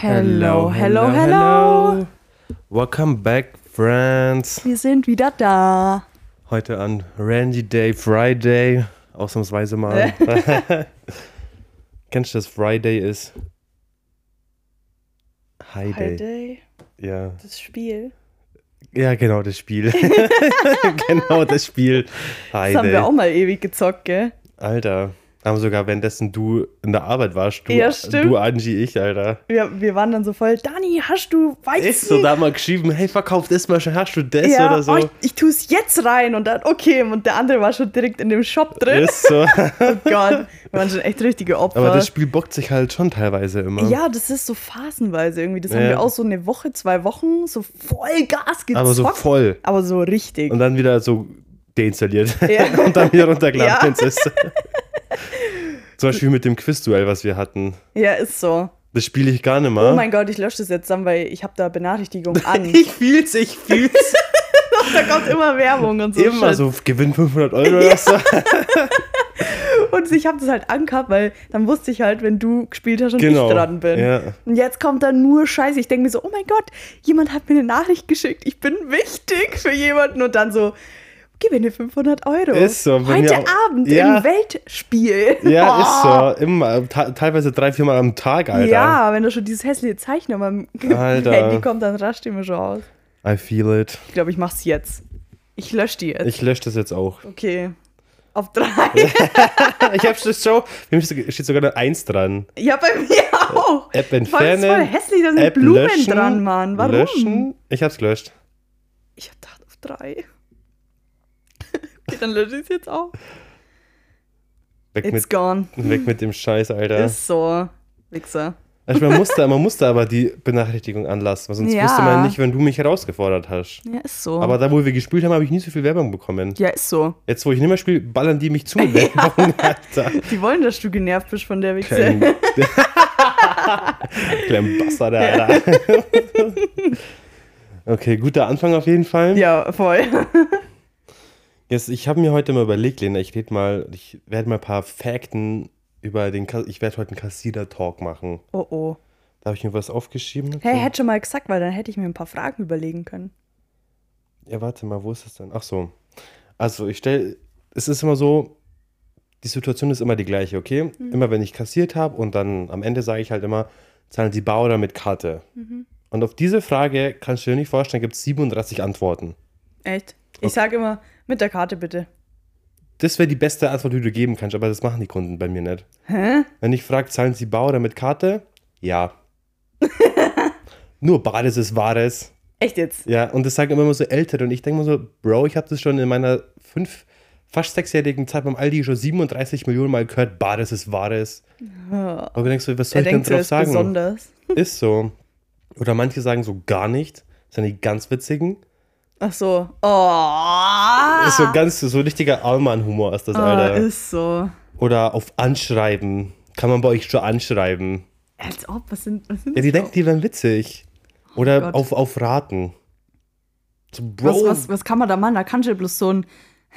Hello, hello, hello. Welcome back, friends. Wir sind wieder da. Heute an Randy Day, Friday. Ausnahmsweise mal. Kennst du, dass Friday ist? High Day. Heute Ja. das Spiel. ja, genau, das Spiel. genau, das Spiel. High Das haben Day. wir auch mal ewig gezockt, gell? Alter. Haben sogar währenddessen du in der Arbeit warst. Du, Ja, stimmt. du Angie, ich, Alter. Wir, wir waren dann so voll, Dani, hast du Weizen? Ist so da mal geschrieben, hey, verkauf das mal schon, hast du das ja, oder so? oh, ich, ich tue es jetzt rein und dann, okay, und der andere war schon direkt in dem Shop drin. Ist so. Oh Gott, wir waren schon echt richtige Opfer. Aber das Spiel bockt sich halt schon teilweise immer. ja, das ist so phasenweise irgendwie. Das haben Ja. wir auch so eine Woche, zwei Wochen so voll Gas gezockt. Aber so voll. Aber so richtig. Und dann wieder so deinstalliert. Ja. und dann wieder runtergeladen, Ja. Zum Beispiel mit dem Quizduell, was wir hatten. ja, ist so. Das spiele ich gar nicht mehr. Oh mein Gott, ich lösche das jetzt dann, weil ich habe da Benachrichtigungen an. Ich fühl's, ich fühl's. da kommt immer Werbung und so. Immer Shit. so, gewinn 500 Euro oder so. Und ich habe das halt angehabt, weil dann wusste ich halt, wenn du gespielt hast und Genau. ich dran bin. Ja. Und jetzt kommt da nur Scheiße. Ich denke mir so, oh mein Gott, jemand hat mir eine Nachricht geschickt. Ich bin wichtig für jemanden. Und dann so, gewinne 500 Euro. Ist so, Heute. Abend Ja. im Weltspiel. Ja, Oh. ist so. Immer, teilweise drei, viermal am Tag, Alter. Ja, wenn da schon dieses hässliche Zeichen auf meinem. Handy kommt, dann rascht die mir schon aus. I feel it. Ich glaube, ich mach's jetzt. Ich lösche die jetzt. Ich lösche das jetzt auch. okay. Auf drei. Ich hab's das schon. Bei mir steht sogar eine Eins dran. ja, bei mir auch. App Voll, das ist entfernen. voll hässlich, da sind App Blumen löschen, dran, Mann. Warum? Löschen. Ich hab's gelöscht. Ich hab gedacht auf drei. Okay, dann lösche ich es jetzt auch. Weg It's mit, gone. weg mit dem Scheiß, Alter. Ist so. Wichser. Also man, musste, man musste aber die Benachrichtigung anlassen, sonst Ja. wusste man nicht, wenn du mich herausgefordert hast. Ja, ist so. Aber da, wo wir gespielt haben, habe ich nie so viel Werbung bekommen. ja, ist so. Jetzt, wo ich nicht mehr spiele, ballern die mich zu mit Werbung, Alter. Die wollen, dass du genervt bist von der Wichse. Klein, Klein Bastard, Alter. Okay, guter Anfang auf jeden Fall. Ja, voll. Jetzt, ich habe mir heute mal überlegt, Lena, ich red mal, ich werde mal ein paar Fakten über den, Ka- ich werde heute einen Kassierer-Talk machen. Oh oh. Da habe ich mir was aufgeschrieben. Hey, hätte schon mal gesagt, weil dann hätte ich mir ein paar Fragen überlegen können. Ja, warte mal, wo ist das denn? Ach so. Also, ich stelle, es ist immer so, die Situation ist immer die gleiche, okay? Immer wenn ich kassiert habe und dann am Ende sage ich halt immer, zahlen Sie bar oder mit Karte? Und auf diese Frage kannst du dir nicht vorstellen, gibt es 37 Antworten. Echt? Ich sage immer, mit der Karte bitte. Das wäre die beste Antwort, die du geben kannst, aber das machen die Kunden bei mir nicht. Hä? Wenn ich frage, zahlen Sie bar oder mit Karte? Ja. Nur Bares ist Wahres. Echt jetzt? Ja, und das sagen immer so Ältere. Und ich denke mir so, Bro, ich habe das schon in meiner fünf, fast sechsjährigen Zeit beim Aldi schon 37 Millionen Mal gehört, Bares ist Wahres. Aber du denkst so, was soll Er ich denn drauf ist sagen? besonders. Ist so. Oder manche sagen so gar nicht. Das sind die ganz witzigen. Ach so. Oh. Ist so ganz, so richtiger Allmann-Humor ist das, Ah, Alter. ist so. Oder auf Anschreiben. Kann man bei euch schon anschreiben. Als ob, was sind, was sind Ja, die das denken, die wären witzig. Oder Gott. auf, auf Raten. So, Bro, was, was, was kann man da machen? Da kannst du bloß so ein,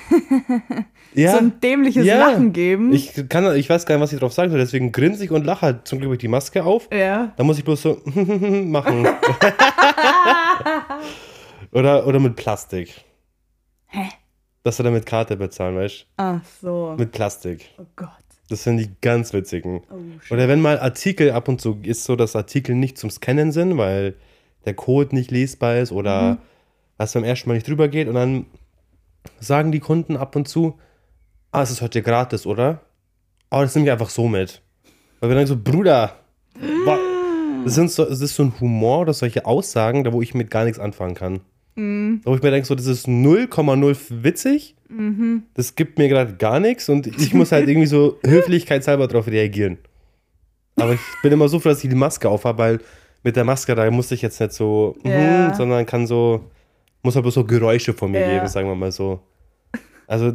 ja, so ein dämliches ja. Lachen geben. Ich, kann, ich weiß gar nicht, was ich drauf sagen soll, deswegen grinse ich und lache halt zum Glück ich die Maske auf. ja. Da muss ich bloß so machen. oder, oder mit Plastik. Hä? Dass wir dann mit Karte bezahlen, weißt Ach so. du? Mit Plastik. oh Gott. Das sind die ganz witzigen. Oh, shit. Oder wenn mal Artikel ab und zu ist so, dass Artikel nicht zum Scannen sind, weil der Code nicht lesbar ist oder was beim ersten Mal nicht drüber geht und dann sagen die Kunden ab und zu, ah, es ist heute gratis, oder? Aber das nehme ich einfach so mit. Weil wir dann so, Bruder, das, sind so, das ist so ein Humor oder solche Aussagen, da wo ich mit gar nichts anfangen kann. Da wo ich mir denke, so, das ist 0,0 witzig, das gibt mir gerade gar nichts und ich muss halt irgendwie so höflichkeitshalber darauf reagieren. Aber ich bin immer so froh, dass ich die Maske aufhabe, weil mit der Maske, da muss ich jetzt nicht so, Ja. mhm, sondern kann so, muss aber so Geräusche von mir Ja. geben, sagen wir mal so. Also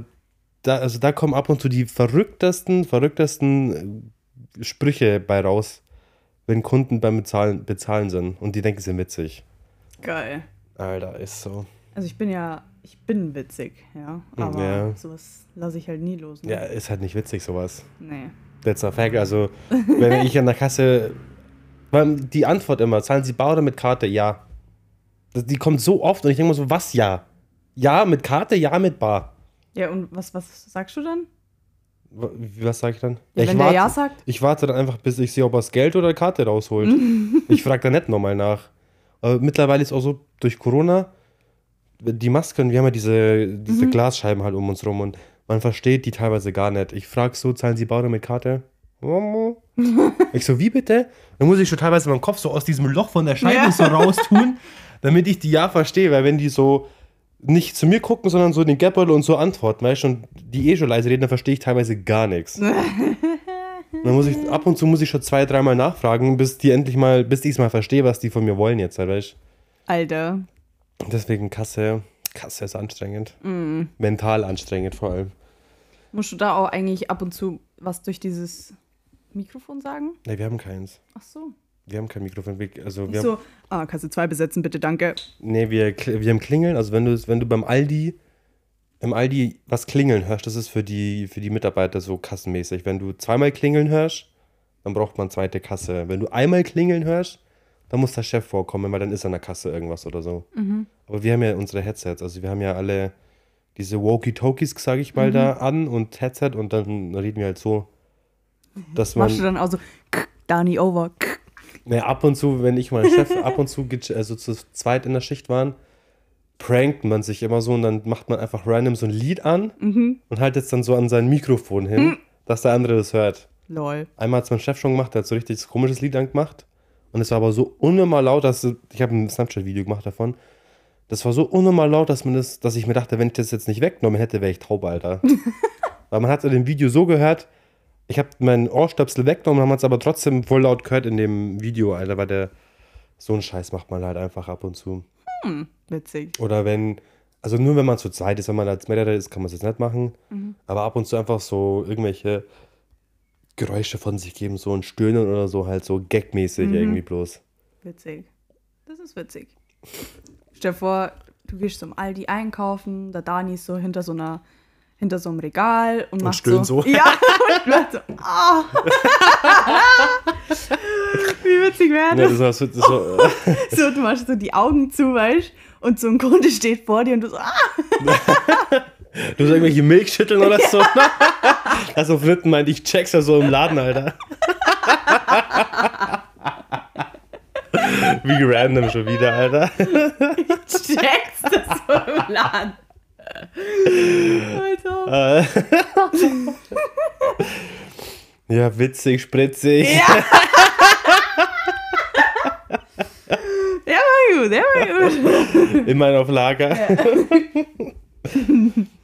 da, also da kommen ab und zu die verrücktesten, verrücktesten äh, Sprüche bei raus, wenn Kunden beim Bezahlen, Bezahlen sind und die denken, sie sind witzig. Geil. Alter, ist so. Also ich bin ja, ich bin witzig, ja. Aber Ja. sowas lasse ich halt nie los. Ne? Ja, ist halt nicht witzig, sowas. Nee. That's a fact. Also, wenn ich an der Kasse die Antwort immer, zahlen Sie bar oder mit Karte? Ja. Die kommt so oft und ich denke mir so, was ja? Ja mit Karte, ja mit bar. Ja, und was, was sagst du dann? Was sage ich dann? Ja, ich wenn der warte, Ja sagt? Ich warte dann einfach, bis ich sehe, ob er das Geld oder Karte rausholt. ich frage da nicht nochmal nach. Aber mittlerweile ist auch so, durch Corona, die Masken, wir haben ja diese, diese Glasscheiben halt um uns rum und man versteht die teilweise gar nicht. Ich frage so, zahlen Sie bar oder mit Karte? ich so, wie bitte? Dann muss ich schon teilweise meinen Kopf so aus diesem Loch von der Scheibe Ja. so raustun, damit ich die ja verstehe, weil wenn die so nicht zu mir gucken, sondern so in den Geldbeutel und so antworten, weißt du, und die eh schon leise reden, dann verstehe ich teilweise gar nichts. Dann muss ich, ab und zu muss ich schon zwei, dreimal nachfragen, bis die endlich mal, bis ich es mal verstehe, was die von mir wollen jetzt, halt, weißt Alter. Deswegen Kasse, Kasse ist anstrengend. Mental anstrengend vor allem. Musst du da auch eigentlich ab und zu was durch dieses Mikrofon sagen? Ne, wir haben keins. Ach so. Wir haben kein Mikrofon. Also wir Nicht haben, so, ah, Kasse 2 besetzen, bitte, danke. nee, wir, wir haben Klingeln. Also wenn du, wenn du beim Aldi, im Aldi was klingeln hörst, das ist für die, für die Mitarbeiter so kassenmäßig. Wenn du zweimal klingeln hörst, dann braucht man zweite Kasse. Wenn du einmal klingeln hörst, dann muss der Chef vorkommen, weil dann ist an der Kasse irgendwas oder so. Aber wir haben ja unsere Headsets, also wir haben ja alle diese Walkie-Talkies, sage ich mal, da an und Headset und dann reden wir halt so, dass man... Machst du dann auch so, Dani over, k. Ne, ab und zu, wenn ich mein Chef ab und zu also zu zweit in der Schicht waren, prankt man sich immer so und dann macht man einfach random so ein Lied an und haltet es dann so an sein Mikrofon hin, dass der andere das hört. Lol. Einmal hat es mein Chef schon gemacht, der hat so richtig komisches Lied angemacht und es war aber so unnormal laut, dass ich habe ein Snapchat-Video gemacht davon. Das war so unnormal laut, dass man das, dass ich mir dachte, wenn ich das jetzt nicht weggenommen hätte, wäre ich taub, Alter. Weil man hat in dem Video so gehört, ich habe meinen Ohrstöpsel weggenommen, haben es aber trotzdem voll laut gehört in dem Video, Alter, weil der so einen Scheiß macht man halt einfach ab und zu. Witzig. Oder wenn, also nur wenn man zu zweit ist, wenn man als mehrere ist, kann man es jetzt nicht machen. Aber ab und zu einfach so irgendwelche Geräusche von sich geben, so ein Stöhnen oder so, halt so gagmäßig irgendwie bloß. Witzig. Das ist witzig. Stell dir vor, du gehst zum Aldi einkaufen, der Dani ist so hinter so einer hinter so einem Regal und, macht stöhnt so, so. Ja, und macht so, ah. Wie witzig wäre Ja, das? das war so, das war, So, du machst so die Augen zu, weißt und so ein Kunde steht vor dir und du so, ah. du hast irgendwelche Milchschütteln oder so. Also Fritten meint, ich check's ja so im Laden, Alter. Wie random schon wieder, Alter. checkst das so im Laden. Alter. Ja, witzig, spritzig. Ja. Der war gut, der war gut. Immer auf Lager.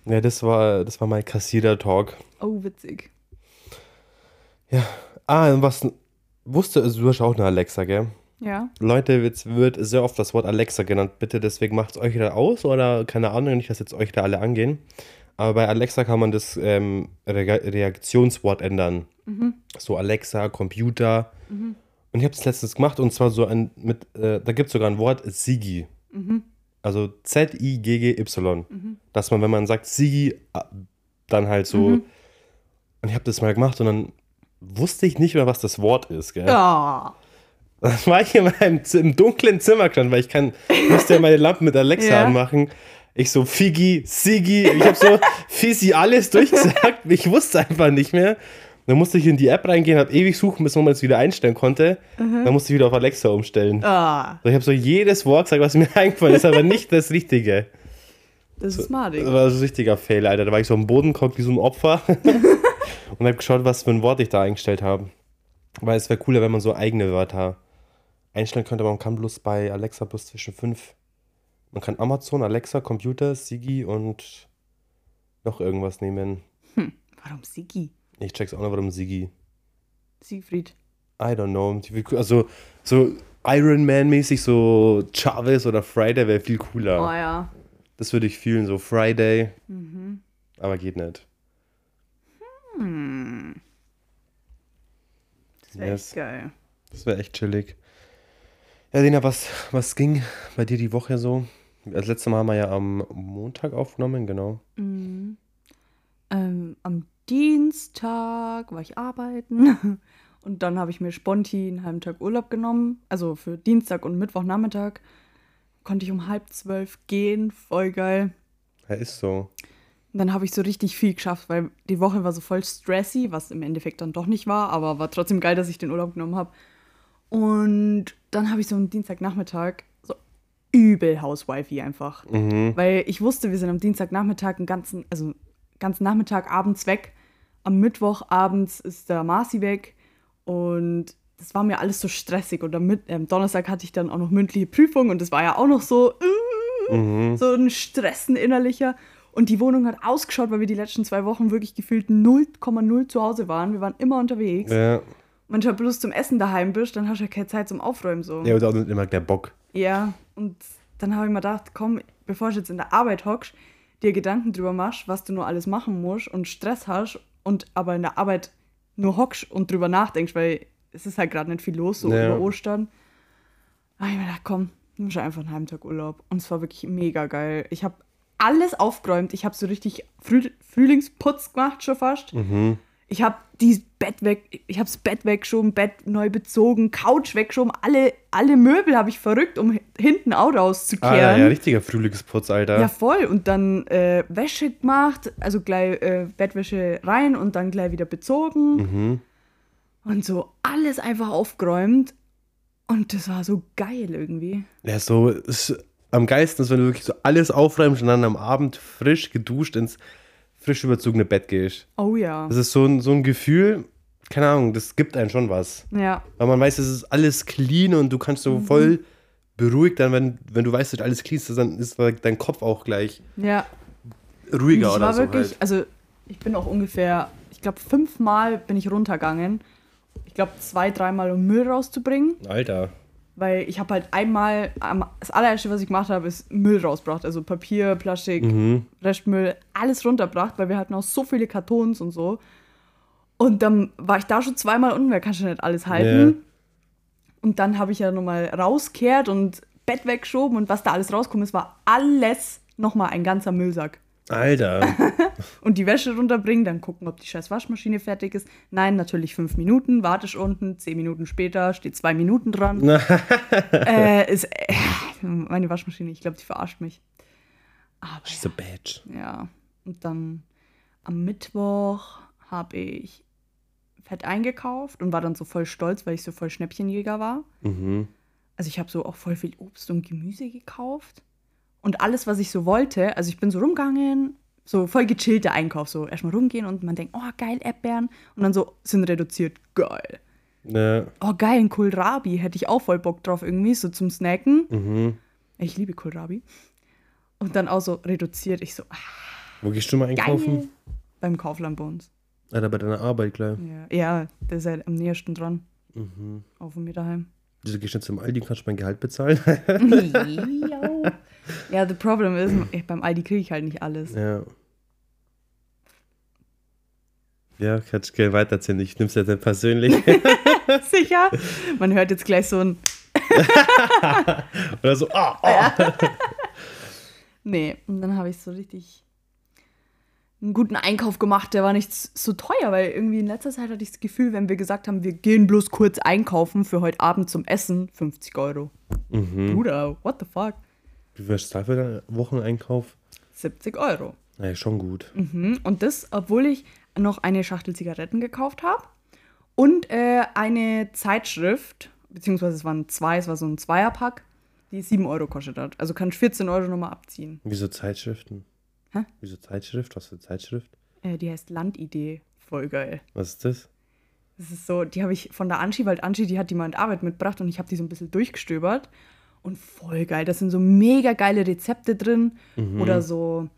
Ja, das war, das war mein Kassierer-Talk. Oh, witzig. Ja. Ah, und was wusste, also du hast auch eine Alexa, gell? Ja. Leute, jetzt wird sehr oft das Wort Alexa genannt. Bitte deswegen macht es euch da aus oder keine Ahnung, nicht, dass jetzt euch da alle angehen. Aber bei Alexa kann man das ähm, Re Reaktionswort ändern. So Alexa, Computer. Und ich habe es letztens gemacht und zwar so ein, mit, äh, da gibt es sogar ein Wort Sigi. Also Z-I-G-G-Y. Dass man, wenn man sagt Sigi, äh, dann halt so. Und ich habe das mal gemacht und dann wusste ich nicht mehr, was das Wort ist, gell? Ja. Dann war ich in meinem im dunklen Zimmer gestanden, weil ich kann, musste ja meine Lampen mit Alexa Ja. anmachen. Ich so Figi, Sigi, ich habe so Fisi alles durchgesagt. Ich wusste einfach nicht mehr. Dann musste ich in die App reingehen, habe ewig suchen, bis man es wieder einstellen konnte. Dann musste ich wieder auf Alexa umstellen. So, ich habe so jedes Wort gesagt, was mir eingefallen ist, aber nicht das Richtige. das ist smart, Das war so ein richtiger Fail, Alter. Da war ich so am Boden, guckt wie so ein Opfer und habe geschaut, was für ein Wort ich da eingestellt habe. Weil es wäre cooler, wenn man so eigene Wörter einstellen könnte. Man kann bloß bei Alexa bloß zwischen fünf. Man kann Amazon, Alexa, Computer, Sigi und noch irgendwas nehmen. Warum Sigi? Ich check's auch noch, warum Sigi. Siegfried. I don't know. Also so Iron Man-mäßig, so Chavez oder Friday wäre viel cooler. Oh ja. Das würde ich fühlen, so Friday. Aber geht nicht. Das wäre Yes. echt geil. Das wäre echt chillig. Ja, Lena, was, was ging bei dir die Woche so? Das letzte Mal haben wir ja am Montag aufgenommen, genau. Ähm, am Dienstag war ich arbeiten Und dann habe ich mir sponti einen halben Tag Urlaub genommen. Also für Dienstag und Mittwochnachmittag. Konnte ich um halb zwölf gehen. Voll geil. Ja, ist so. Und dann habe ich so richtig viel geschafft, weil die Woche war so voll stressy, was im Endeffekt dann doch nicht war, aber war trotzdem geil, dass ich den Urlaub genommen habe. Und dann habe ich so am Dienstagnachmittag so übel Hauswifi einfach. Mhm. Weil ich wusste, wir sind am Dienstagnachmittag einen ganzen, also ganzen Nachmittag abends weg. Am Mittwoch abends ist der Marci weg. Und das war mir alles so stressig. Und am ähm, Donnerstag hatte ich dann auch noch mündliche Prüfung und das war ja auch noch so, äh, Mhm. so ein Stressen innerlicher. Und die Wohnung hat ausgeschaut, weil wir die letzten zwei Wochen wirklich gefühlt 0,0 zu Hause waren. Wir waren immer unterwegs. Ja. Wenn du halt bloß zum Essen daheim bist, dann hast du ja keine Zeit zum Aufräumen so. Ja, und auch nicht immer der Bock. Ja, und dann habe ich mir gedacht, komm, bevor du jetzt in der Arbeit hockst, dir Gedanken drüber machst, was du nur alles machen musst und Stress hast und aber in der Arbeit nur hockst und drüber nachdenkst, weil es ist halt gerade nicht viel los, so Ja. über Ostern. Da habe ich mir gedacht, komm, nimm schon einfach einen halben Tag Urlaub. Und es war wirklich mega geil. Ich habe alles aufgeräumt. Ich habe so richtig Früh Frühlingsputz gemacht schon fast. Mhm. Ich habe das Bett weg, ich habe das Bett weggeschoben, Bett neu bezogen, Couch weggeschoben, alle, alle Möbel habe ich verrückt, um hinten auch Ah, rauszukehren. ja, ja, richtiger Frühlingsputz, Alter. Ja, voll. Und dann äh, Wäsche gemacht, also gleich äh, Bettwäsche rein und dann gleich wieder bezogen. Mhm. Und so alles einfach aufgeräumt. Und das war so geil irgendwie. Ja, so ist am geilsten ist, wenn du wirklich so alles aufräumst und dann am Abend frisch geduscht ins frisch überzogene Bett gehst. Oh ja. Das ist so ein, so ein Gefühl, keine Ahnung, das gibt einem schon was. Ja, Weil man weiß, es ist alles clean und du kannst Mhm. so voll beruhigt dann, wenn, wenn du weißt, dass alles clean ist, dann ist dein Kopf auch gleich ja. ruhiger ich oder war so wirklich, halt. also ich bin auch ungefähr, ich glaube, fünfmal bin ich runtergegangen. Ich glaube, zwei, dreimal, um Müll rauszubringen. Alter. Weil ich habe halt einmal, das allererste, was ich gemacht habe, ist Müll rausgebracht. Also Papier, Plastik, Mhm. Restmüll, alles runtergebracht, weil wir hatten auch so viele Kartons und so. Und dann war ich da schon zweimal unten, weil kannst du nicht alles halten. Ja. Und dann habe ich ja nochmal rauskehrt und Bett weggeschoben und was da alles rauskommt, es war alles nochmal ein ganzer Müllsack. Alter. Und die Wäsche runterbringen, dann gucken, ob die scheiß Waschmaschine fertig ist. Nein, natürlich fünf Minuten, warte ich unten, zehn Minuten später, steht zwei Minuten dran. äh, ist, äh, meine Waschmaschine, ich glaube, die verarscht mich. Aber She's a bitch. ja, und dann am Mittwoch habe ich fett eingekauft und war dann so voll stolz, weil ich so voll Schnäppchenjäger war. Mhm. Also ich habe so auch voll viel Obst und Gemüse gekauft. Und alles, was ich so wollte, also ich bin so rumgegangen, so voll gechillter Einkauf, so erstmal rumgehen und man denkt, oh geil, Erdbeeren. Und dann so, sind reduziert, geil. Ja. Oh geil, ein Kohlrabi, hätte ich auch voll Bock drauf irgendwie, so zum Snacken. Mhm. Ich liebe Kohlrabi. Und dann auch so reduziert, ich so, ah, Wo gehst du mal einkaufen? geil. Beim Kaufland bei uns. Alter, bei deiner Arbeit, klar. Ja, ja der ist halt am nächsten dran. Mhm. Auch von mir daheim. Wieso gehst du nicht zum Aldi, kannst du mein Gehalt bezahlen? ja, the problem ist, ich- beim Aldi kriege ich halt nicht alles. ja. Ja, kannst du gerne weitererzählen. Ich nimm's jetzt nicht persönlich. Sicher? Man hört jetzt gleich so ein. Oder so, ah, ah. Nee, und dann habe ich so richtig einen guten Einkauf gemacht. Der war nicht so teuer, weil irgendwie in letzter Zeit hatte ich das Gefühl, wenn wir gesagt haben, wir gehen bloß kurz einkaufen für heute Abend zum Essen, 50 Euro. Mhm. Bruder, what the fuck? Wie viel da für deinen Wocheneinkauf? 70 Euro. Naja, schon gut. Mhm. Und das, obwohl ich noch eine Schachtel Zigaretten gekauft habe und äh, eine Zeitschrift, beziehungsweise es waren zwei, es war so ein Zweierpack, die 7 Euro kostet hat. Also kann ich 14 Euro nochmal abziehen. Wieso Zeitschriften? Hä? Wieso Zeitschrift? Was für Zeitschrift? Äh, die heißt Landidee. Voll geil. Was ist das? Das ist so, die habe ich von der Anschi, weil Anschi, die hat die mal in Arbeit mitgebracht und ich habe die so ein bisschen durchgestöbert. Und voll geil. Da sind so mega geile Rezepte drin. Oder so,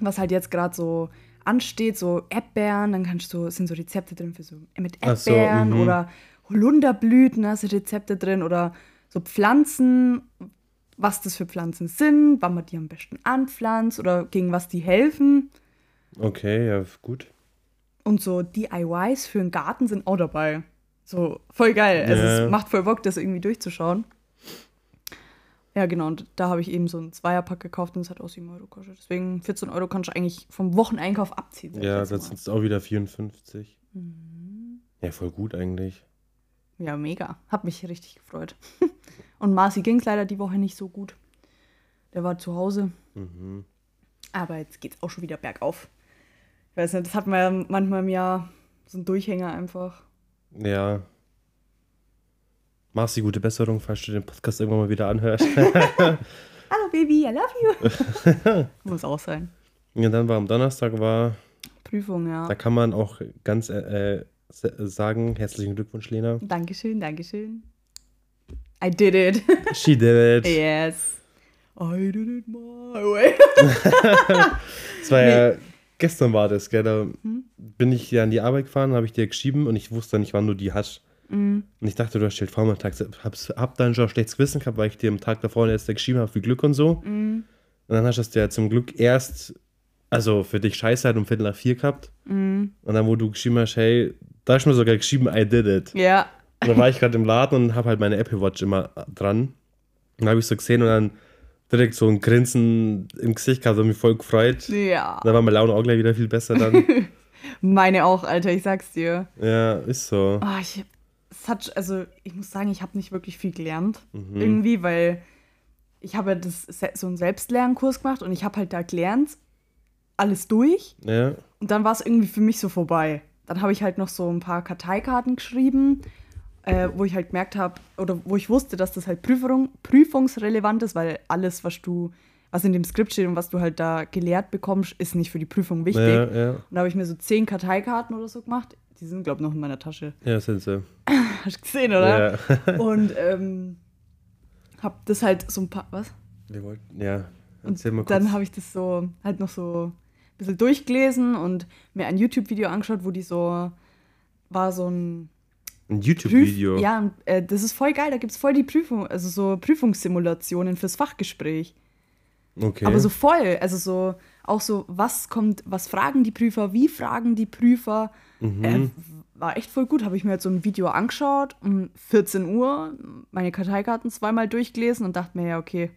was halt jetzt gerade so ansteht, so Erdbeeren, dann kannst du, sind so Rezepte drin für so mit Ach so, Erdbeeren mhm. oder Holunderblüten, da sind Rezepte drin oder so Pflanzen, was das für Pflanzen sind, wann man die am besten anpflanzt oder gegen was die helfen. Okay, ja, gut. Und so DIYs für den Garten sind auch dabei. So, voll geil. Also Ja. es macht voll Bock, das irgendwie durchzuschauen. Ja, genau. Und da habe ich eben so einen Zweierpack gekauft und es hat auch 7 Euro gekostet. Deswegen 14 Euro kannst du eigentlich vom Wocheneinkauf abziehen. Ja, das sind es auch wieder 54. Ja, voll gut eigentlich. Ja, mega. Hab mich richtig gefreut. Und Marci ging es leider die Woche nicht so gut. Der war zu Hause. Mhm. Aber jetzt geht's auch schon wieder bergauf. Ich weiß nicht, das hat man ja manchmal im Jahr so ein Durchhänger einfach. Ja. Mach's die gute Besserung, falls du den Podcast irgendwann mal wieder anhörst. Hallo Baby, I love you. Muss auch sein. ja, dann war am Donnerstag war, Prüfung, ja. da kann man auch ganz äh, äh, sagen, herzlichen Glückwunsch, Lena. Dankeschön, Dankeschön. I did it. She did it. yes. I did it my way. Das war ja, gestern war das, gell? Da bin ich ja an die Arbeit gefahren, habe ich dir geschrieben und ich wusste nicht, wann du die hast. Und ich dachte, du hast halt Vormittags, hab's, hab dann schon schlechtes Gewissen gehabt, weil ich dir am Tag davor erst geschrieben habe, viel Glück und so. Und dann hast du es ja zum Glück erst, also für dich scheiße halt um Viertel nach vier gehabt. Und dann, wo du geschrieben hast, hey, da hast du mir sogar geschrieben, I did it. ja. Und dann war ich gerade im Laden und habe halt meine Apple Watch immer dran. Und dann habe ich so gesehen und dann direkt so ein Grinsen im Gesicht gehabt und mich voll gefreut. Ja. Da war meine Laune auch gleich wieder viel besser dann. Meine auch, Alter, ich sag's dir. ja, ist so. Oh, ich, es hat, also ich muss sagen, ich habe nicht wirklich viel gelernt. Mhm. Irgendwie, weil ich habe das, so einen Selbstlernkurs gemacht und ich habe halt da gelernt, alles durch. Ja, Und dann war es irgendwie für mich so vorbei. Dann habe ich halt noch so ein paar Karteikarten geschrieben, äh, wo ich halt gemerkt habe, oder wo ich wusste, dass das halt Prüfung, prüfungsrelevant ist, weil alles, was du, was in dem Skript steht und was du halt da gelehrt bekommst, ist nicht für die Prüfung wichtig. ja, ja. Und da habe ich mir so zehn Karteikarten oder so gemacht. Die sind, glaube ich, noch in meiner Tasche. Ja, sind sie. Hast du gesehen, oder? Ja. Und ähm, hab das halt so ein paar, was? Wir wollten, ja. Und Erzähl mal kurz. dann habe ich das so halt noch so ein bisschen durchgelesen und mir ein YouTube-Video angeschaut, wo die so war so ein ein YouTube-Video. Ja, äh, das ist voll geil. Da gibt es voll die Prüfung, also so Prüfungssimulationen fürs Fachgespräch. Okay. Aber so voll, also so auch so, was kommt, was fragen die Prüfer, wie fragen die Prüfer. Mhm. Äh, war echt voll gut. Habe ich mir halt so ein Video angeschaut um 14 Uhr, meine Karteikarten zweimal durchgelesen und dachte mir, ja, okay,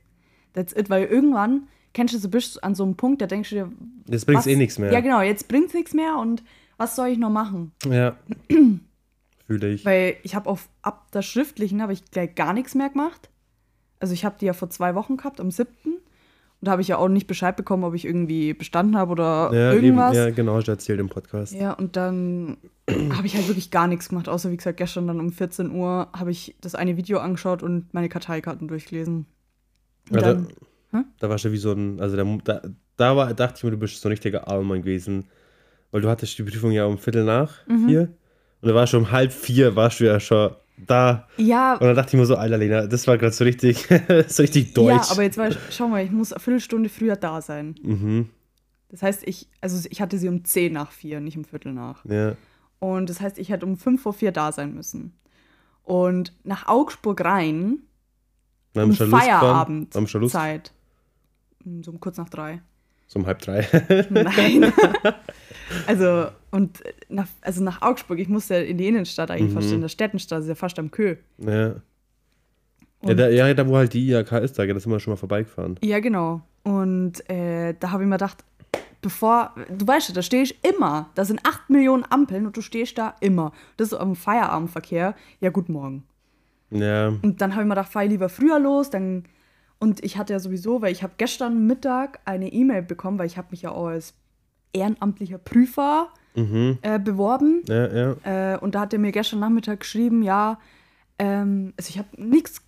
that's it. Weil irgendwann, kennst du, so bist an so einem Punkt, da denkst du dir, Jetzt bringt's was- eh nichts mehr. Ja, genau, jetzt bringt's nichts mehr und was soll ich noch machen? Ja. Fühle ich. Weil ich habe auf ab der schriftlichen habe ich gleich gar nichts mehr gemacht. Also ich habe die ja vor zwei Wochen gehabt, am 7. Und da habe ich ja auch nicht Bescheid bekommen, ob ich irgendwie bestanden habe oder ja, eben, irgendwas. ja, genau, hast du erzählt im Podcast. Ja, und dann habe ich halt wirklich gar nichts gemacht, außer wie gesagt, gestern dann um 14 Uhr habe ich das eine Video angeschaut und meine Karteikarten durchgelesen. Und Ja, da, dann, Hm? da warst du wie so ein, also da, da, da war, dachte ich mir, du bist so ein richtiger Allmann gewesen. Weil du hattest die Prüfung ja um Viertel nach Mhm. vier. Und da warst du um halb vier, warst du ja schon da. ja, Und dann dachte ich mir so, Alter Lena, das war gerade so richtig, so richtig deutsch. ja, aber jetzt war ich, schau mal, ich muss eine Viertelstunde früher da sein. mhm, Das heißt, ich, also ich hatte sie um 10 nach 4, nicht um Viertel nach. ja. Und das heißt, ich hätte um 5 vor 4 da sein müssen. Und nach Augsburg rein, haben um. Feierabend Lust? Zeit. So um kurz nach drei. So um halb drei. Nein. also, und äh, nach, also nach Augsburg, ich musste in die Innenstadt eigentlich Mhm. fast in der Städtenstadt, ist ja fast am Kö. ja. Ja da, ja, da wo halt die IHK ist, da, sind wir schon mal vorbeigefahren. Ja, genau. Und äh, da habe ich mir gedacht, bevor, du weißt ja, da stehe ich immer. Da sind acht Millionen Ampeln und du stehst da immer. Das ist am Feierabendverkehr. Ja, guten Morgen. Ja, Und dann habe ich mir gedacht, fahr ich lieber früher los. Dann, und ich hatte ja sowieso, weil ich habe gestern Mittag eine E-Mail bekommen, weil ich habe mich ja auch als ehrenamtlicher Prüfer mhm. äh, beworben. Ja, ja. Äh, und da hat er mir gestern Nachmittag geschrieben, ja, ähm, also ich habe nichts,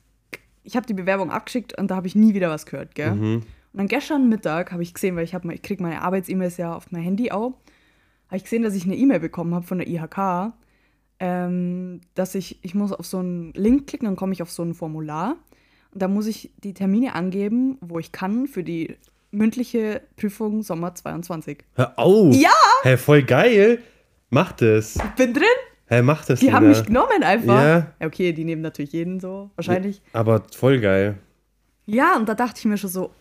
ich habe die Bewerbung abgeschickt und da habe ich nie wieder was gehört, gell? Mhm. Und dann gestern Mittag habe ich gesehen, weil ich, hab, ich kriege meine Arbeits-E-Mails ja auf mein Handy auch, habe ich gesehen, dass ich eine E-Mail bekommen habe von der IHK, ähm, dass ich, ich muss auf so einen Link klicken, dann komme ich auf so ein Formular und da muss ich die Termine angeben, wo ich kann für die mündliche Prüfung Sommer 22. Hör auf! Ja! Hä, voll geil! Mach das! Bin drin? Hä, mach das, Die haben Lena. mich genommen einfach. Ja. Okay, die nehmen natürlich jeden so, wahrscheinlich. Aber voll geil. Ja, und da dachte ich mir schon so,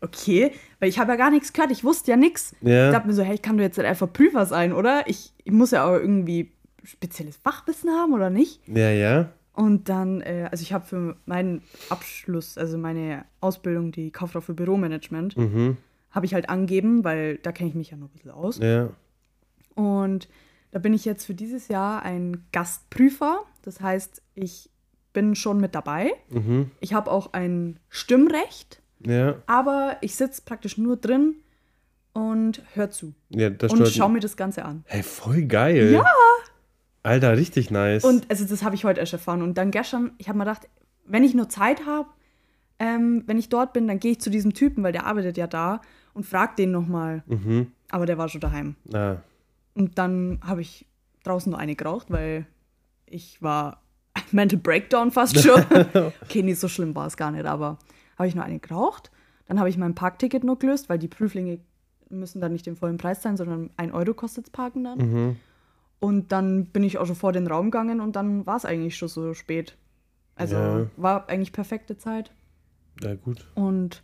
okay, weil ich habe ja gar nichts gehört, ich wusste ja nichts. Ja. Ich dachte mir so, hey, ich kann doch jetzt nicht einfach Prüfer sein, oder? Ich, ich muss ja auch irgendwie spezielles Fachwissen haben, oder nicht? Ja, ja. Und dann, äh, also ich habe für meinen Abschluss, also meine Ausbildung, die Kauffrau für Büromanagement, Mhm. habe ich halt angeben, weil da kenne ich mich ja noch ein bisschen aus. Ja. Und Da bin ich jetzt für dieses Jahr ein Gastprüfer. Das heißt, ich bin schon mit dabei. Mhm. Ich habe auch ein Stimmrecht, Ja. aber ich sitze praktisch nur drin und höre zu. Ja, das Und schaue mir das Ganze an. Hey, voll geil. Ja. Alter, richtig nice. Und also das habe ich heute erst erfahren. Und dann gestern, ich habe mir gedacht, wenn ich nur Zeit habe, ähm, wenn ich dort bin, dann gehe ich zu diesem Typen, weil der arbeitet ja da und frage den nochmal. mhm. Aber der war schon daheim. Ah. Und dann habe ich draußen nur eine geraucht, weil ich war Mental Breakdown fast schon. okay, nicht so schlimm war es gar nicht, aber habe ich nur eine geraucht. Dann habe ich mein Parkticket nur gelöst, weil die Prüflinge müssen dann nicht den vollen Preis zahlen, sondern ein Euro kostet Parken dann. Mhm. Und dann bin ich auch schon vor den Raum gegangen und dann war es eigentlich schon so spät. Also Ja. war eigentlich perfekte Zeit. Ja, gut. Und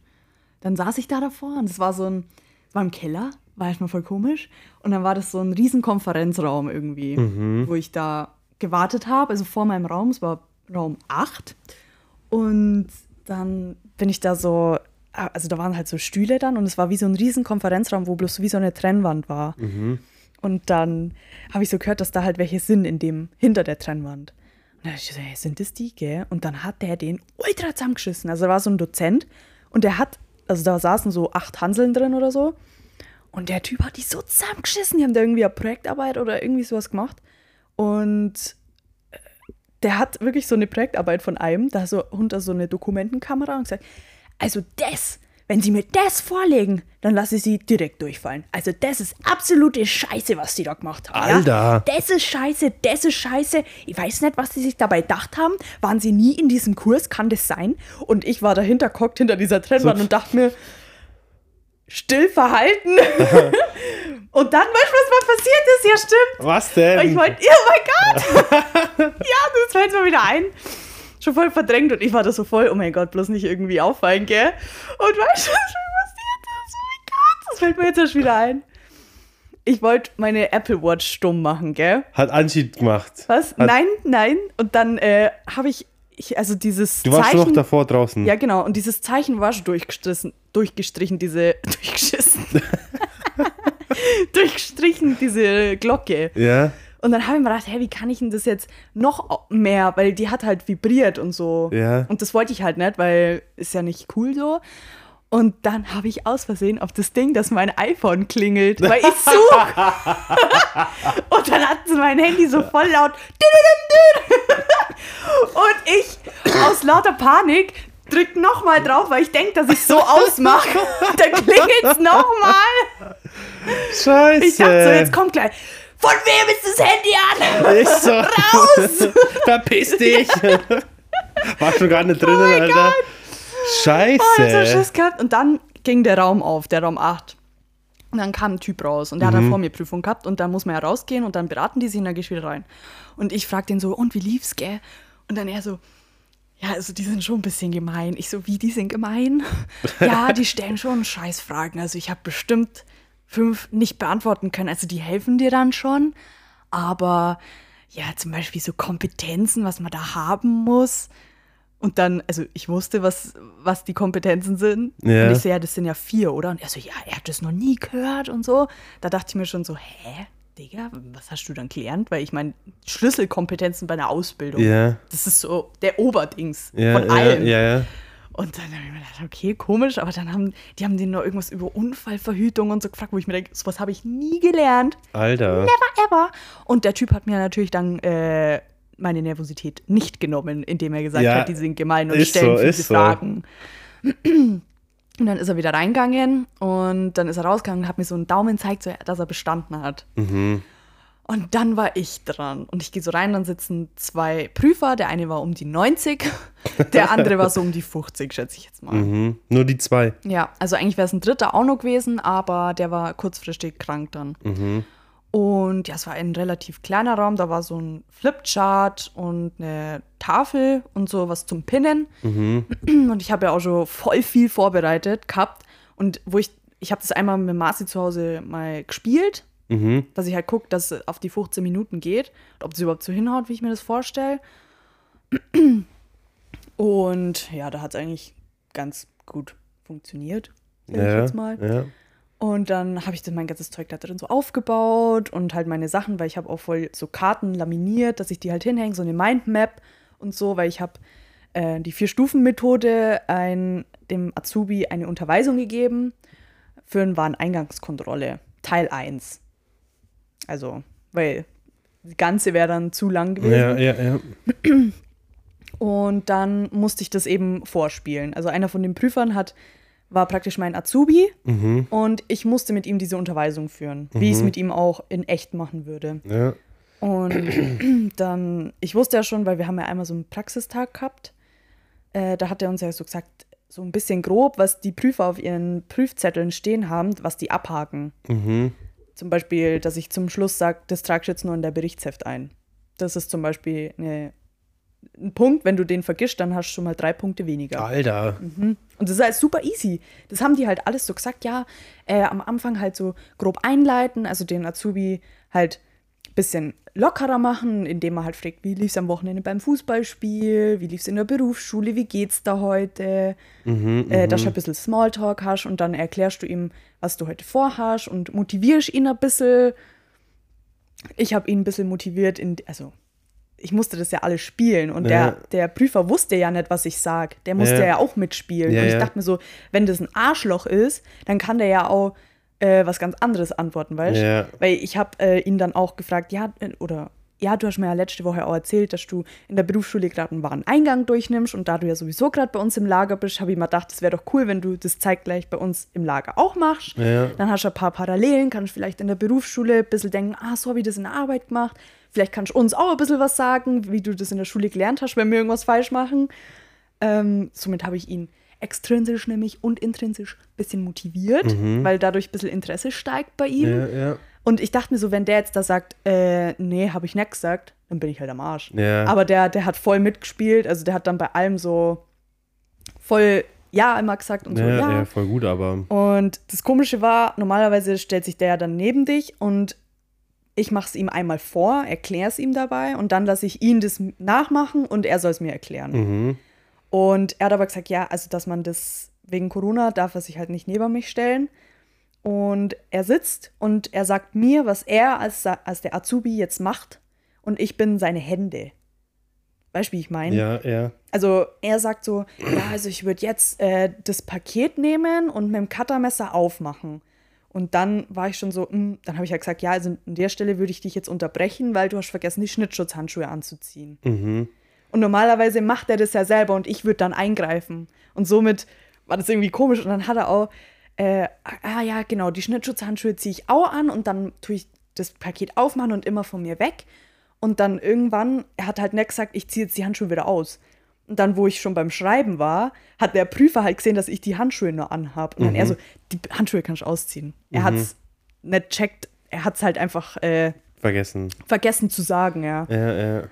dann saß ich da davor und es war so ein, es war im Keller, war erstmal voll komisch. Und dann war das so ein riesen Konferenzraum irgendwie, wo ich da gewartet habe, also vor meinem Raum, es war Raum 8. Und dann bin ich da so, also da waren halt so Stühle dann und es war wie so ein riesen Konferenzraum, wo bloß wie so eine Trennwand war. Und dann habe ich so gehört, dass da halt welche sind in dem, hinter der Trennwand. Und dann ich so, hey, sind das die, gell? Und dann hat der den ultra zusammengeschissen. Also da war so ein Dozent und der hat, also da saßen so acht Hanseln drin oder so. Und der Typ hat die so zusammengeschissen. Die haben da irgendwie eine Projektarbeit oder irgendwie sowas gemacht. Und äh, der hat wirklich so eine Projektarbeit von einem, da so unter so eine Dokumentenkamera und gesagt, also das, wenn Sie mir das vorlegen, dann lasse ich Sie direkt durchfallen. Also das ist absolute Scheiße, was Sie da gemacht haben. Alter. Ja? Das ist Scheiße, das ist Scheiße. Ich weiß nicht, was Sie sich dabei gedacht haben. Waren Sie nie in diesem Kurs? Kann das sein? Und ich war dahinter, gehockt hinter dieser Trennwand So- und dachte mir, still verhalten. und dann, weißt du, was mal passiert ist? Ja, stimmt. Was denn? Ich wollte, oh mein Gott! ja, das fällt mir wieder ein. Schon voll verdrängt und ich war da so voll, oh mein Gott, bloß nicht irgendwie auffallen, gell? Und weißt du, was passiert ist? Oh mein Gott, das fällt mir jetzt erst wieder ein. Ich wollte meine Apple Watch stumm machen, gell? Hat Anchi gemacht. Was? Hat, nein, nein. Und dann äh, habe ich, ich, also dieses Du warst Zeichen. noch davor draußen. Ja, genau. Und dieses Zeichen war schon durchgestrichen, durchgestrichen diese, durchgeschissen. durchgestrichen, diese Glocke. Ja. Und dann habe ich mir gedacht, hey, wie kann ich denn das jetzt noch mehr, weil die hat halt vibriert und so. Ja. Und das wollte ich halt nicht, weil ist ja nicht cool so. Und dann habe ich aus Versehen auf das Ding, dass mein iPhone klingelt, weil ich suche. und dann hat mein Handy so voll laut. und ich aus lauter Panik drück nochmal drauf, weil ich denke, dass ich so ausmache. dann klingelt es nochmal. Scheiße. Ich dachte so, jetzt kommt gleich. Von wem ist das Handy an? Ich so, Raus! verpiss dich. War schon gar nicht drinnen, Oh Alter. Gott. Scheiße. Oh, ich so Schiss gehabt. Und dann ging der Raum auf, der Raum 8. Und dann kam ein Typ raus und der hat dann vor mir Prüfung gehabt und dann muss man ja rausgehen und dann beraten die sich und dann geh ich wieder rein. Und ich frag den so, und wie lief's, gell? Und dann er so, ja, also die sind schon ein bisschen gemein. Ich so, wie, die sind gemein? ja, die stellen schon Scheißfragen. Also ich habe bestimmt fünf nicht beantworten können. Also die helfen dir dann schon. Aber ja, zum Beispiel so Kompetenzen, was man da haben muss. Und dann, also ich wusste, was, was die Kompetenzen sind. Ja. Und ich so, ja, das sind ja vier, oder? Und er so, ja, er hat das noch nie gehört und so. Da dachte ich mir schon so, hä, Digga, was hast du dann gelernt? Weil ich meine, Schlüsselkompetenzen bei einer Ausbildung, Ja. das ist so der Oberdings Ja, von ja, allem. ja, ja. Und dann habe ich mir gedacht, okay, komisch, aber dann haben die haben denen noch irgendwas über Unfallverhütung und so gefragt, wo ich mir denke, sowas habe ich nie gelernt. Alter. Never ever. Und der Typ hat mir natürlich dann äh, meine Nervosität nicht genommen, indem er gesagt Ja, hat, die sind gemein und stellen so, viele ist so. Fragen. Und dann ist er wieder reingegangen und dann ist er rausgegangen und hat mir so einen Daumen gezeigt, so, dass er bestanden hat. Mhm. Und dann war ich dran. Und ich gehe so rein, dann sitzen zwei Prüfer. Der eine war um die 90, der andere war so um die 50, schätze ich jetzt mal. Mhm. Nur die zwei. Ja, also eigentlich wäre es ein dritter auch noch gewesen, aber der war kurzfristig krank dann. Mhm. Und ja, es war ein relativ kleiner Raum, da war so ein Flipchart und eine Tafel und so was zum Pinnen. Mhm. Und ich habe ja auch schon voll viel vorbereitet gehabt. Und wo ich, ich habe das einmal mit Marci zu Hause mal gespielt, Mhm. dass ich halt gucke, dass es auf die 15 Minuten geht ob es überhaupt so hinhaut, wie ich mir das vorstelle. Und ja, da hat es eigentlich ganz gut funktioniert, sag ich Ja, jetzt mal. ja. Und dann habe ich dann mein ganzes Zeug da drin so aufgebaut und halt meine Sachen, weil ich habe auch voll so Karten laminiert, dass ich die halt hinhänge, so eine Mindmap und so, weil ich habe äh, die Vier-Stufen-Methode dem Azubi eine Unterweisung gegeben für eine Wareneingangskontrolle, Teil 1. Also, weil das Ganze wäre dann zu lang gewesen. Ja, ja, ja. Und dann musste ich das eben vorspielen. Also einer von den Prüfern hat, war praktisch mein Azubi Mhm. und ich musste mit ihm diese Unterweisung führen, wie ich es mit ihm auch in echt machen würde. Ja. Und dann, ich wusste ja schon, weil wir haben ja einmal so einen Praxistag gehabt, äh, da hat er uns ja so gesagt, so ein bisschen grob, was die Prüfer auf ihren Prüfzetteln stehen haben, was die abhaken. Mhm. Zum Beispiel, dass ich zum Schluss sage, das trage ich jetzt nur in der Berichtsheft ein. Das ist zum Beispiel eine, ein Punkt, wenn du den vergisst, dann hast du schon mal drei Punkte weniger. Alter. Und das ist halt super easy. Das haben die halt alles so gesagt, ja, äh, am Anfang halt so grob einleiten, also den Azubi halt bisschen lockerer machen, indem man halt fragt, wie lief es am Wochenende beim Fußballspiel, wie lief es in der Berufsschule, wie geht's da heute, äh, dass du ein bisschen Smalltalk hast und dann erklärst du ihm, was du heute vorhast und motivierst ihn ein bisschen. Ich habe ihn ein bisschen motiviert, in, also ich musste das ja alles spielen und Ja. der, der Prüfer wusste ja nicht, was ich sag. Der musste Ja. ja, auch mitspielen. Ja, und ich dachte mir so, wenn das ein Arschloch ist, dann kann der ja auch äh, was ganz anderes antworten, weißt du? Ja. Weil ich habe äh, ihn dann auch gefragt, ja, äh, oder ja, du hast mir ja letzte Woche auch erzählt, dass du in der Berufsschule gerade einen Wareneingang durchnimmst und da du ja sowieso gerade bei uns im Lager bist, habe ich mir gedacht, es wäre doch cool, wenn du das zeitgleich bei uns im Lager auch machst. Ja. Dann hast du ein paar Parallelen, kannst vielleicht in der Berufsschule ein bisschen denken, ah, so habe ich das in der Arbeit gemacht. Vielleicht kannst du uns auch ein bisschen was sagen, wie du das in der Schule gelernt hast, wenn wir irgendwas falsch machen. Ähm, somit habe ich ihn extrinsisch nämlich und intrinsisch ein bisschen motiviert, weil dadurch ein bisschen Interesse steigt bei ihm. Ja, ja. Und ich dachte mir so, wenn der jetzt da sagt, äh, nee, habe ich nicht gesagt, dann bin ich halt am Arsch. Ja. Aber der, der hat voll mitgespielt, also der hat dann bei allem so voll Ja immer gesagt und so, Ja, ja. ja, voll gut, aber. Und das Komische war, normalerweise stellt sich der ja dann neben dich und ich mache es ihm einmal vor, erkläre es ihm dabei und dann lasse ich ihn das nachmachen und er soll es mir erklären. Mhm. Und er hat aber gesagt, ja, also dass man das wegen Corona darf er sich halt nicht neben mich stellen. Und er sitzt und er sagt mir, was er als, als der Azubi jetzt macht und ich bin seine Hände. Weißt du, wie ich meine? Ja, ja. Also er sagt so, ja, also ich würde jetzt äh, das Paket nehmen und mit dem Cuttermesser aufmachen. Und dann war ich schon so, mm, dann habe ich ja gesagt, ja, also an der Stelle würde ich dich jetzt unterbrechen, weil du hast vergessen, die Schnittschutzhandschuhe anzuziehen. Mhm. Und normalerweise macht er das ja selber und ich würde dann eingreifen. Und somit war das irgendwie komisch. Und dann hat er auch, äh, ah ja, genau, die Schnittschutzhandschuhe ziehe ich auch an und dann tue ich das Paket aufmachen und immer von mir weg. Und dann irgendwann, er hat halt nicht gesagt, ich ziehe jetzt die Handschuhe wieder aus. Und dann, wo ich schon beim Schreiben war, hat der Prüfer halt gesehen, dass ich die Handschuhe nur anhab. Und dann er so, die Handschuhe kannst du ausziehen. Er hat's nicht checkt, er hat's halt einfach äh, Vergessen. vergessen zu sagen, ja. Ja, ja.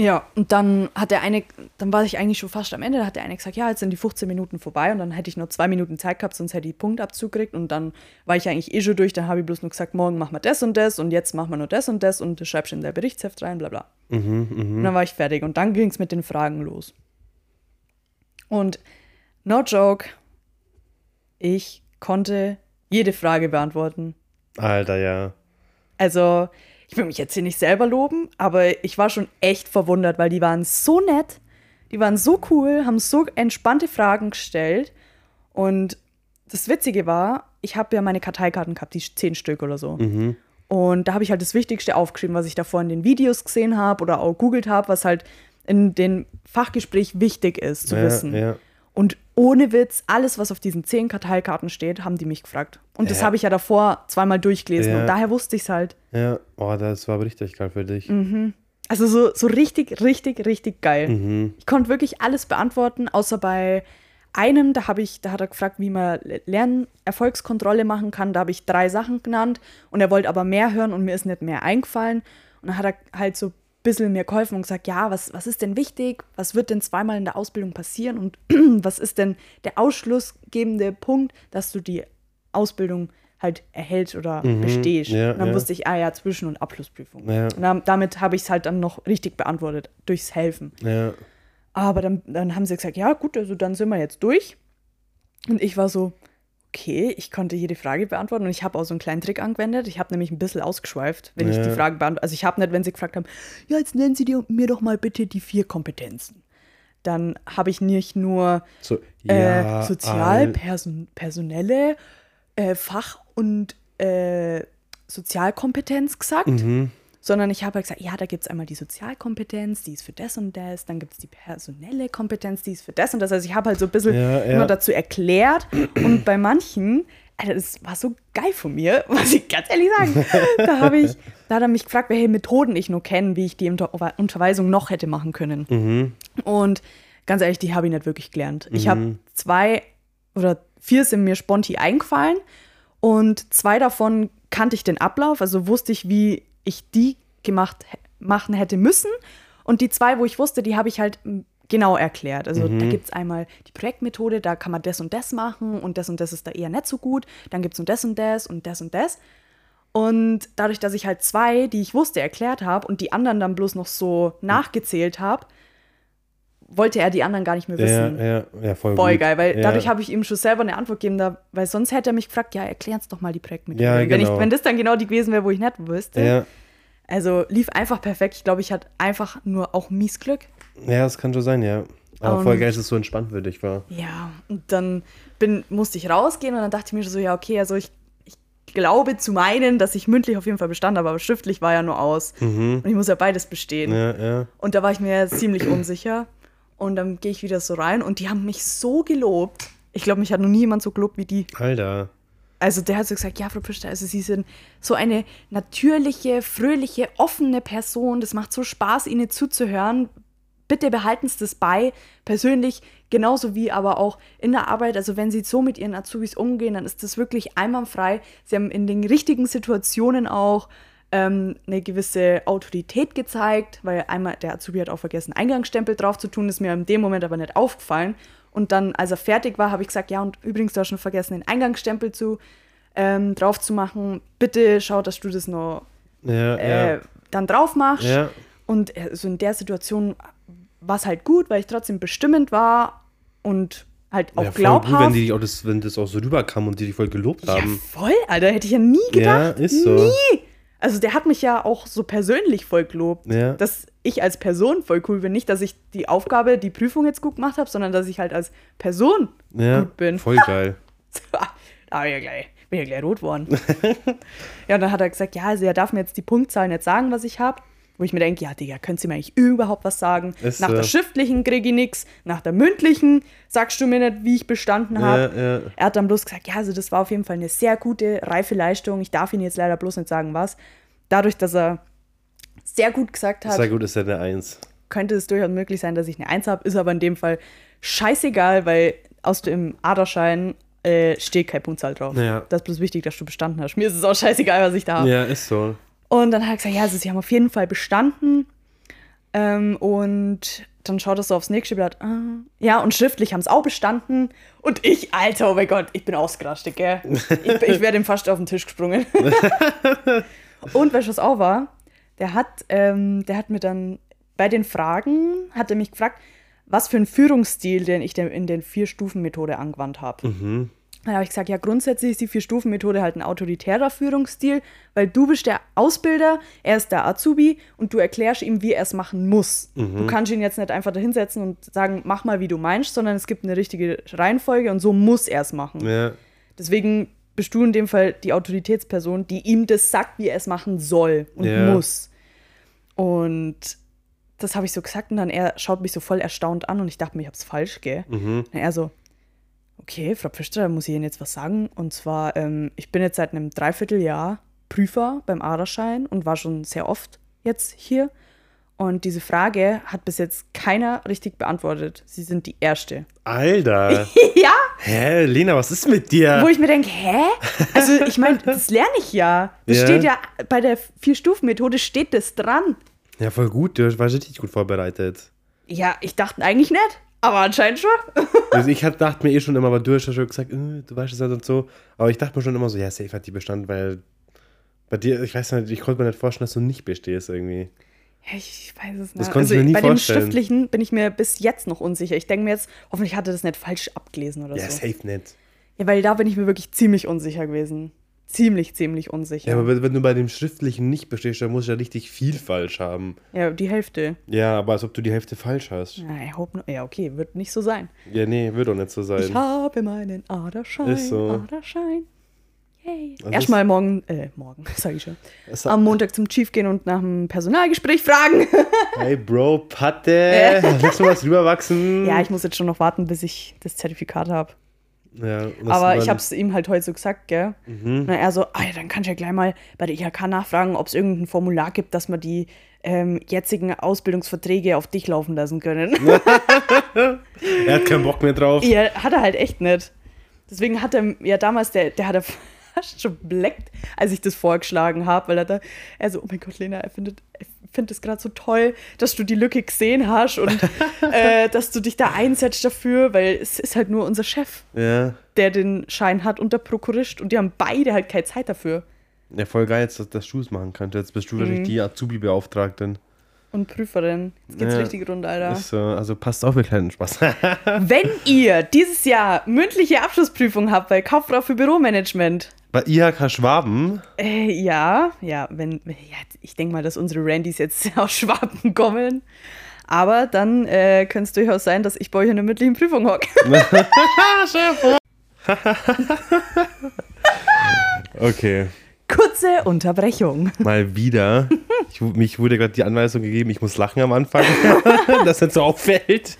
Ja, und dann hat der eine, dann war ich eigentlich schon fast am Ende, da hat der eine gesagt, ja, jetzt sind die 15 Minuten vorbei und dann hätte ich noch zwei Minuten Zeit gehabt, sonst hätte ich Punktabzug gekriegt und dann war ich eigentlich eh schon durch, dann habe ich bloß nur gesagt, morgen machen wir das und das und jetzt machen wir nur das und das und das schreibst du in der Berichtsheft rein, bla bla. Mhm, mhm. Und dann war ich fertig und dann ging es mit den Fragen los. Und no joke, ich konnte jede Frage beantworten. Alter, ja. Also, ich will mich jetzt hier nicht selber loben, aber ich war schon echt verwundert, weil die waren so nett, die waren so cool, haben so entspannte Fragen gestellt. Und das Witzige war, ich habe ja meine Karteikarten gehabt, die zehn Stück oder so. Mhm. Und da habe ich halt das Wichtigste aufgeschrieben, was ich davor in den Videos gesehen habe oder auch googelt habe, was halt in den Fachgespräch wichtig ist zu ja, wissen. Ja. Und ohne Witz, alles, was auf diesen zehn Karteikarten steht, haben die mich gefragt. Und das Ja. habe ich ja davor zweimal durchgelesen Ja. und daher wusste ich es halt. Ja, oh, das war aber richtig geil für dich. Mhm. Also so, so richtig, richtig, richtig geil. Mhm. Ich konnte wirklich alles beantworten, außer bei einem, da habe ich, da hat er gefragt, wie man Lernerfolgskontrolle machen kann. Da habe ich drei Sachen genannt und er wollte aber mehr hören und mir ist nicht mehr eingefallen. Und dann hat er halt so bisschen mir geholfen und gesagt, ja, was, was ist denn wichtig? Was wird denn zweimal in der Ausbildung passieren? Und was ist denn der ausschlussgebende Punkt, dass du die Ausbildung halt erhältst oder Mhm, bestehst? ja, und dann ja. wusste ich, ah ja, Zwischen- und Abschlussprüfung. Ja. Und dann, damit habe ich es halt dann noch richtig beantwortet, durchs Helfen. Ja. Aber dann, dann haben sie gesagt, ja gut, also dann sind wir jetzt durch. Und ich war so, okay, ich konnte jede Frage beantworten und ich habe auch so einen kleinen Trick angewendet. Ich habe nämlich ein bisschen ausgeschweift, wenn ja. ich die Frage beantworte. Also ich habe nicht, wenn sie gefragt haben, ja, jetzt nennen Sie mir doch mal bitte die vier Kompetenzen. Dann habe ich nicht nur so, ja, äh, sozial, person, personelle, äh, Fach- und äh, Sozialkompetenz gesagt. Mhm sondern ich habe halt gesagt, ja, da gibt es einmal die Sozialkompetenz, die ist für das und das, dann gibt es die personelle Kompetenz, die ist für das und das. Also ich habe halt so ein bisschen ja, ja. immer dazu erklärt und bei manchen, Alter, das war so geil von mir, muss ich ganz ehrlich sagen. da habe ich, da hat er mich gefragt, welche Methoden ich nur kenne, wie ich die Unter Unterweisung noch hätte machen können. Mhm. Und ganz ehrlich, die habe ich nicht wirklich gelernt. Mhm. Ich habe zwei oder vier sind mir sponti eingefallen und zwei davon kannte ich den Ablauf, also wusste ich, wie ich die gemacht machen hätte müssen. Und die zwei, wo ich wusste, die habe ich halt genau erklärt. Also mhm. da gibt es einmal die Projektmethode, da kann man das und das machen und das und das ist da eher nicht so gut. Dann gibt es und das und das und das und das. Und dadurch, dass ich halt zwei, die ich wusste, erklärt habe und die anderen dann bloß noch so nachgezählt habe, wollte er die anderen gar nicht mehr wissen. Ja, ja, ja voll, voll geil, weil ja. dadurch habe ich ihm schon selber eine Antwort gegeben, da, weil sonst hätte er mich gefragt, ja, erklär uns doch mal die Projektmethode. Ja, genau. wenn, ich, wenn das dann genau die gewesen wäre, wo ich nicht wüsste. Ja. Also lief einfach perfekt. Ich glaube, ich hatte einfach nur auch mies Glück. Ja, das kann schon sein, ja. Aber um, voll geil, dass es so entspannt für dich war. Ja, und dann bin, musste ich rausgehen und dann dachte ich mir so, ja, okay, also ich, ich glaube zu meinen, dass ich mündlich auf jeden Fall bestand habe, aber schriftlich war ja nur aus. Mhm. Und ich muss ja beides bestehen. Ja, ja. Und da war ich mir ziemlich unsicher. Und dann gehe ich wieder so rein und die haben mich so gelobt. Ich glaube, mich hat noch nie jemand so gelobt wie die. Alter. Also der hat so gesagt, ja, Frau Pfister, also Sie sind so eine natürliche, fröhliche, offene Person. Das macht so Spaß, Ihnen zuzuhören. Bitte behalten Sie das bei. Persönlich genauso wie aber auch in der Arbeit. Also wenn Sie so mit Ihren Azubis umgehen, dann ist das wirklich einwandfrei. Sie haben in den richtigen Situationen auch ähm, eine gewisse Autorität gezeigt, weil einmal der Azubi hat auch vergessen, Eingangsstempel drauf zu tun, ist mir in dem Moment aber nicht aufgefallen. Und dann, als er fertig war, habe ich gesagt, ja, und übrigens, du hast schon vergessen, den Eingangsstempel zu, ähm, drauf zu machen. Bitte schau, dass du das noch ja, äh, ja. dann drauf machst. Ja. Und äh, so in der Situation war es halt gut, weil ich trotzdem bestimmend war und halt auch ja, glaubhaft. Gut, wenn, die auch das, wenn das auch so rüberkam und die dich voll gelobt haben. Ja, voll, Alter, hätte ich ja nie gedacht. Ja, ist so. Nie. Also der hat mich ja auch so persönlich voll gelobt, ja. dass ich als Person voll cool bin. Nicht, dass ich die Aufgabe, die Prüfung jetzt gut gemacht habe, sondern dass ich halt als Person ja, gut bin. Voll geil. da bin ich ja gleich, bin ja gleich rot geworden. ja, und dann hat er gesagt, ja, also er darf mir jetzt die Punktzahl nicht sagen, was ich habe. Wo ich mir denke, ja, Digga, könnt ihr mir eigentlich überhaupt was sagen? Ist nach so. der schriftlichen kriege ich nichts, nach der mündlichen sagst du mir nicht, wie ich bestanden habe. Ja. Er hat dann bloß gesagt, ja, also das war auf jeden Fall eine sehr gute, reife Leistung. Ich darf Ihnen jetzt leider bloß nicht sagen, was. Dadurch, dass er sehr gut gesagt hat. Sehr gut ist ja eine Eins. Könnte es durchaus möglich sein, dass ich eine Eins habe, ist aber in dem Fall scheißegal, weil aus dem Aderschein äh, steht keine Punktzahl drauf. Ja. Das ist bloß wichtig, dass du bestanden hast. Mir ist es auch scheißegal, was ich da habe. Ja, ist so. Und dann hat er gesagt, ja, also sie haben auf jeden Fall bestanden. Ähm, und dann schaut er so aufs nächste Blatt. Ah. Ja, und schriftlich haben es auch bestanden. Und ich, Alter, oh mein Gott, ich bin ausgerastet, gell? Ich, ich wäre dem fast auf den Tisch gesprungen. und weißt du, was auch war? Der hat, ähm, der hat mir dann bei den Fragen, hat er mich gefragt, was für einen Führungsstil den ich in den Vier-Stufen-Methode angewandt habe. Mhm. Dann habe ich gesagt, ja, grundsätzlich ist die Vier-Stufen-Methode halt ein autoritärer Führungsstil, weil du bist der Ausbilder, er ist der Azubi und du erklärst ihm, wie er es machen muss. Mhm. Du kannst ihn jetzt nicht einfach da hinsetzen und sagen, mach mal, wie du meinst, sondern es gibt eine richtige Reihenfolge und so muss er es machen. Ja. Deswegen bist du in dem Fall die Autoritätsperson, die ihm das sagt, wie er es machen soll und ja. muss. Und das habe ich so gesagt und dann er schaut mich so voll erstaunt an und ich dachte mir, ich habe es falsch, gell? Mhm. Und er so, okay, Frau Pfister, da muss ich Ihnen jetzt was sagen. Und zwar, ähm, ich bin jetzt seit einem Dreivierteljahr Prüfer beim Aderschein und war schon sehr oft jetzt hier. Und diese Frage hat bis jetzt keiner richtig beantwortet. Sie sind die Erste. Alter. ja? Hä, Lena, was ist mit dir? Wo ich mir denke, hä? Also, ich meine, das lerne ich ja. Das ja. steht ja bei der Vier-Stufen-Methode steht das dran. Ja, voll gut. Du warst richtig gut vorbereitet. Ja, ich dachte eigentlich nicht. Aber anscheinend schon. also ich dachte mir eh schon immer, aber du hast ja schon gesagt, äh, du weißt es halt und so. Aber ich dachte mir schon immer so, ja, safe hat die bestanden, weil bei dir, ich weiß nicht, ich konnte mir nicht vorstellen, dass du nicht bestehst irgendwie. Ja, ich weiß es nicht. Das konnte also, ich mir nie bei vorstellen. dem Schriftlichen bin ich mir bis jetzt noch unsicher. Ich denke mir jetzt, hoffentlich hat er das nicht falsch abgelesen oder ja, so. Ja, safe nicht. Ja, weil da bin ich mir wirklich ziemlich unsicher gewesen. Ziemlich, ziemlich unsicher. Ja, aber wenn, du bei dem Schriftlichen nicht bestehst, dann musst du ja richtig viel falsch haben. Ja, die Hälfte. Ja, aber als ob du die Hälfte falsch hast. Ja, I hope ja, okay, wird nicht so sein. Ja, nee, wird doch nicht so Ich sein. habe meinen Aderschein. Ist so. Aderschein. Yay. Also Erstmal morgen, äh, morgen, sag ich schon. Am Montag zum Chief gehen und nach dem Personalgespräch fragen. Hey, Bro, Patte, lass mal was rüberwachsen. ja, ich muss jetzt schon noch warten, bis ich das Zertifikat habe. Ja, Aber ich habe es ihm halt heute so gesagt, gell? Mhm. Na, er so, ah ja, dann kann ich ja gleich mal bei der IHK nachfragen, ob es irgendein Formular gibt, dass wir die ähm, jetzigen Ausbildungsverträge auf dich laufen lassen können. Er hat keinen Bock mehr drauf. ja, hat er halt echt nicht. Deswegen hat er ja damals, der, der hat er fast schon bleckt, als ich das vorgeschlagen habe, weil er da, er so, oh mein Gott, Lena, er findet, er findet es gerade so toll, dass du die Lücke gesehen hast und äh, dass du dich da einsetzt dafür, weil es ist halt nur unser Chef, Ja. der den Schein hat und der Prokurist und die haben beide halt keine Zeit dafür. Ja, voll geil, jetzt, dass, dass du es machen kannst. Jetzt bist du wahrscheinlich die Azubi-Beauftragten. Und Prüferin. Jetzt geht's Ja. richtig rund, Alter. Ist so, also passt auf, ihr kleinen Spaß. Wenn ihr dieses Jahr mündliche Abschlussprüfung habt bei Kauffrau für Büromanagement, Bei IHK Schwaben, äh, ja, ja, wenn, ja, ich denke mal, dass unsere Randys jetzt aus Schwaben kommen. Aber dann äh, könnte es durchaus sein, dass ich bei euch in der mündlichen Prüfung hocke. okay, Kurze Unterbrechung. mal wieder. Ich, mich wurde gerade die Anweisung gegeben, ich muss lachen am Anfang, dass nicht so auffällt.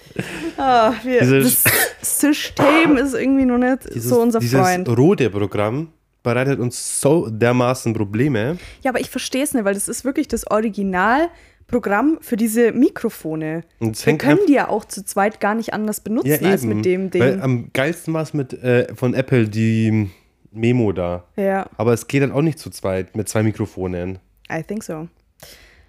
Ah, wir, Dieses- das System ist irgendwie noch nicht Dieses, so unser dieses Freund. rote Programm bereitet uns so dermaßen Probleme. Ja, aber ich verstehe es nicht, weil das ist wirklich das Originalprogramm für diese Mikrofone. Und Wir können die ja auch zu zweit gar nicht anders benutzen Ja, als mit dem Ding. Weil am geilsten war es mit äh, von Apple die Memo da. ja, Aber es geht dann auch nicht zu zweit mit zwei Mikrofonen. I think so.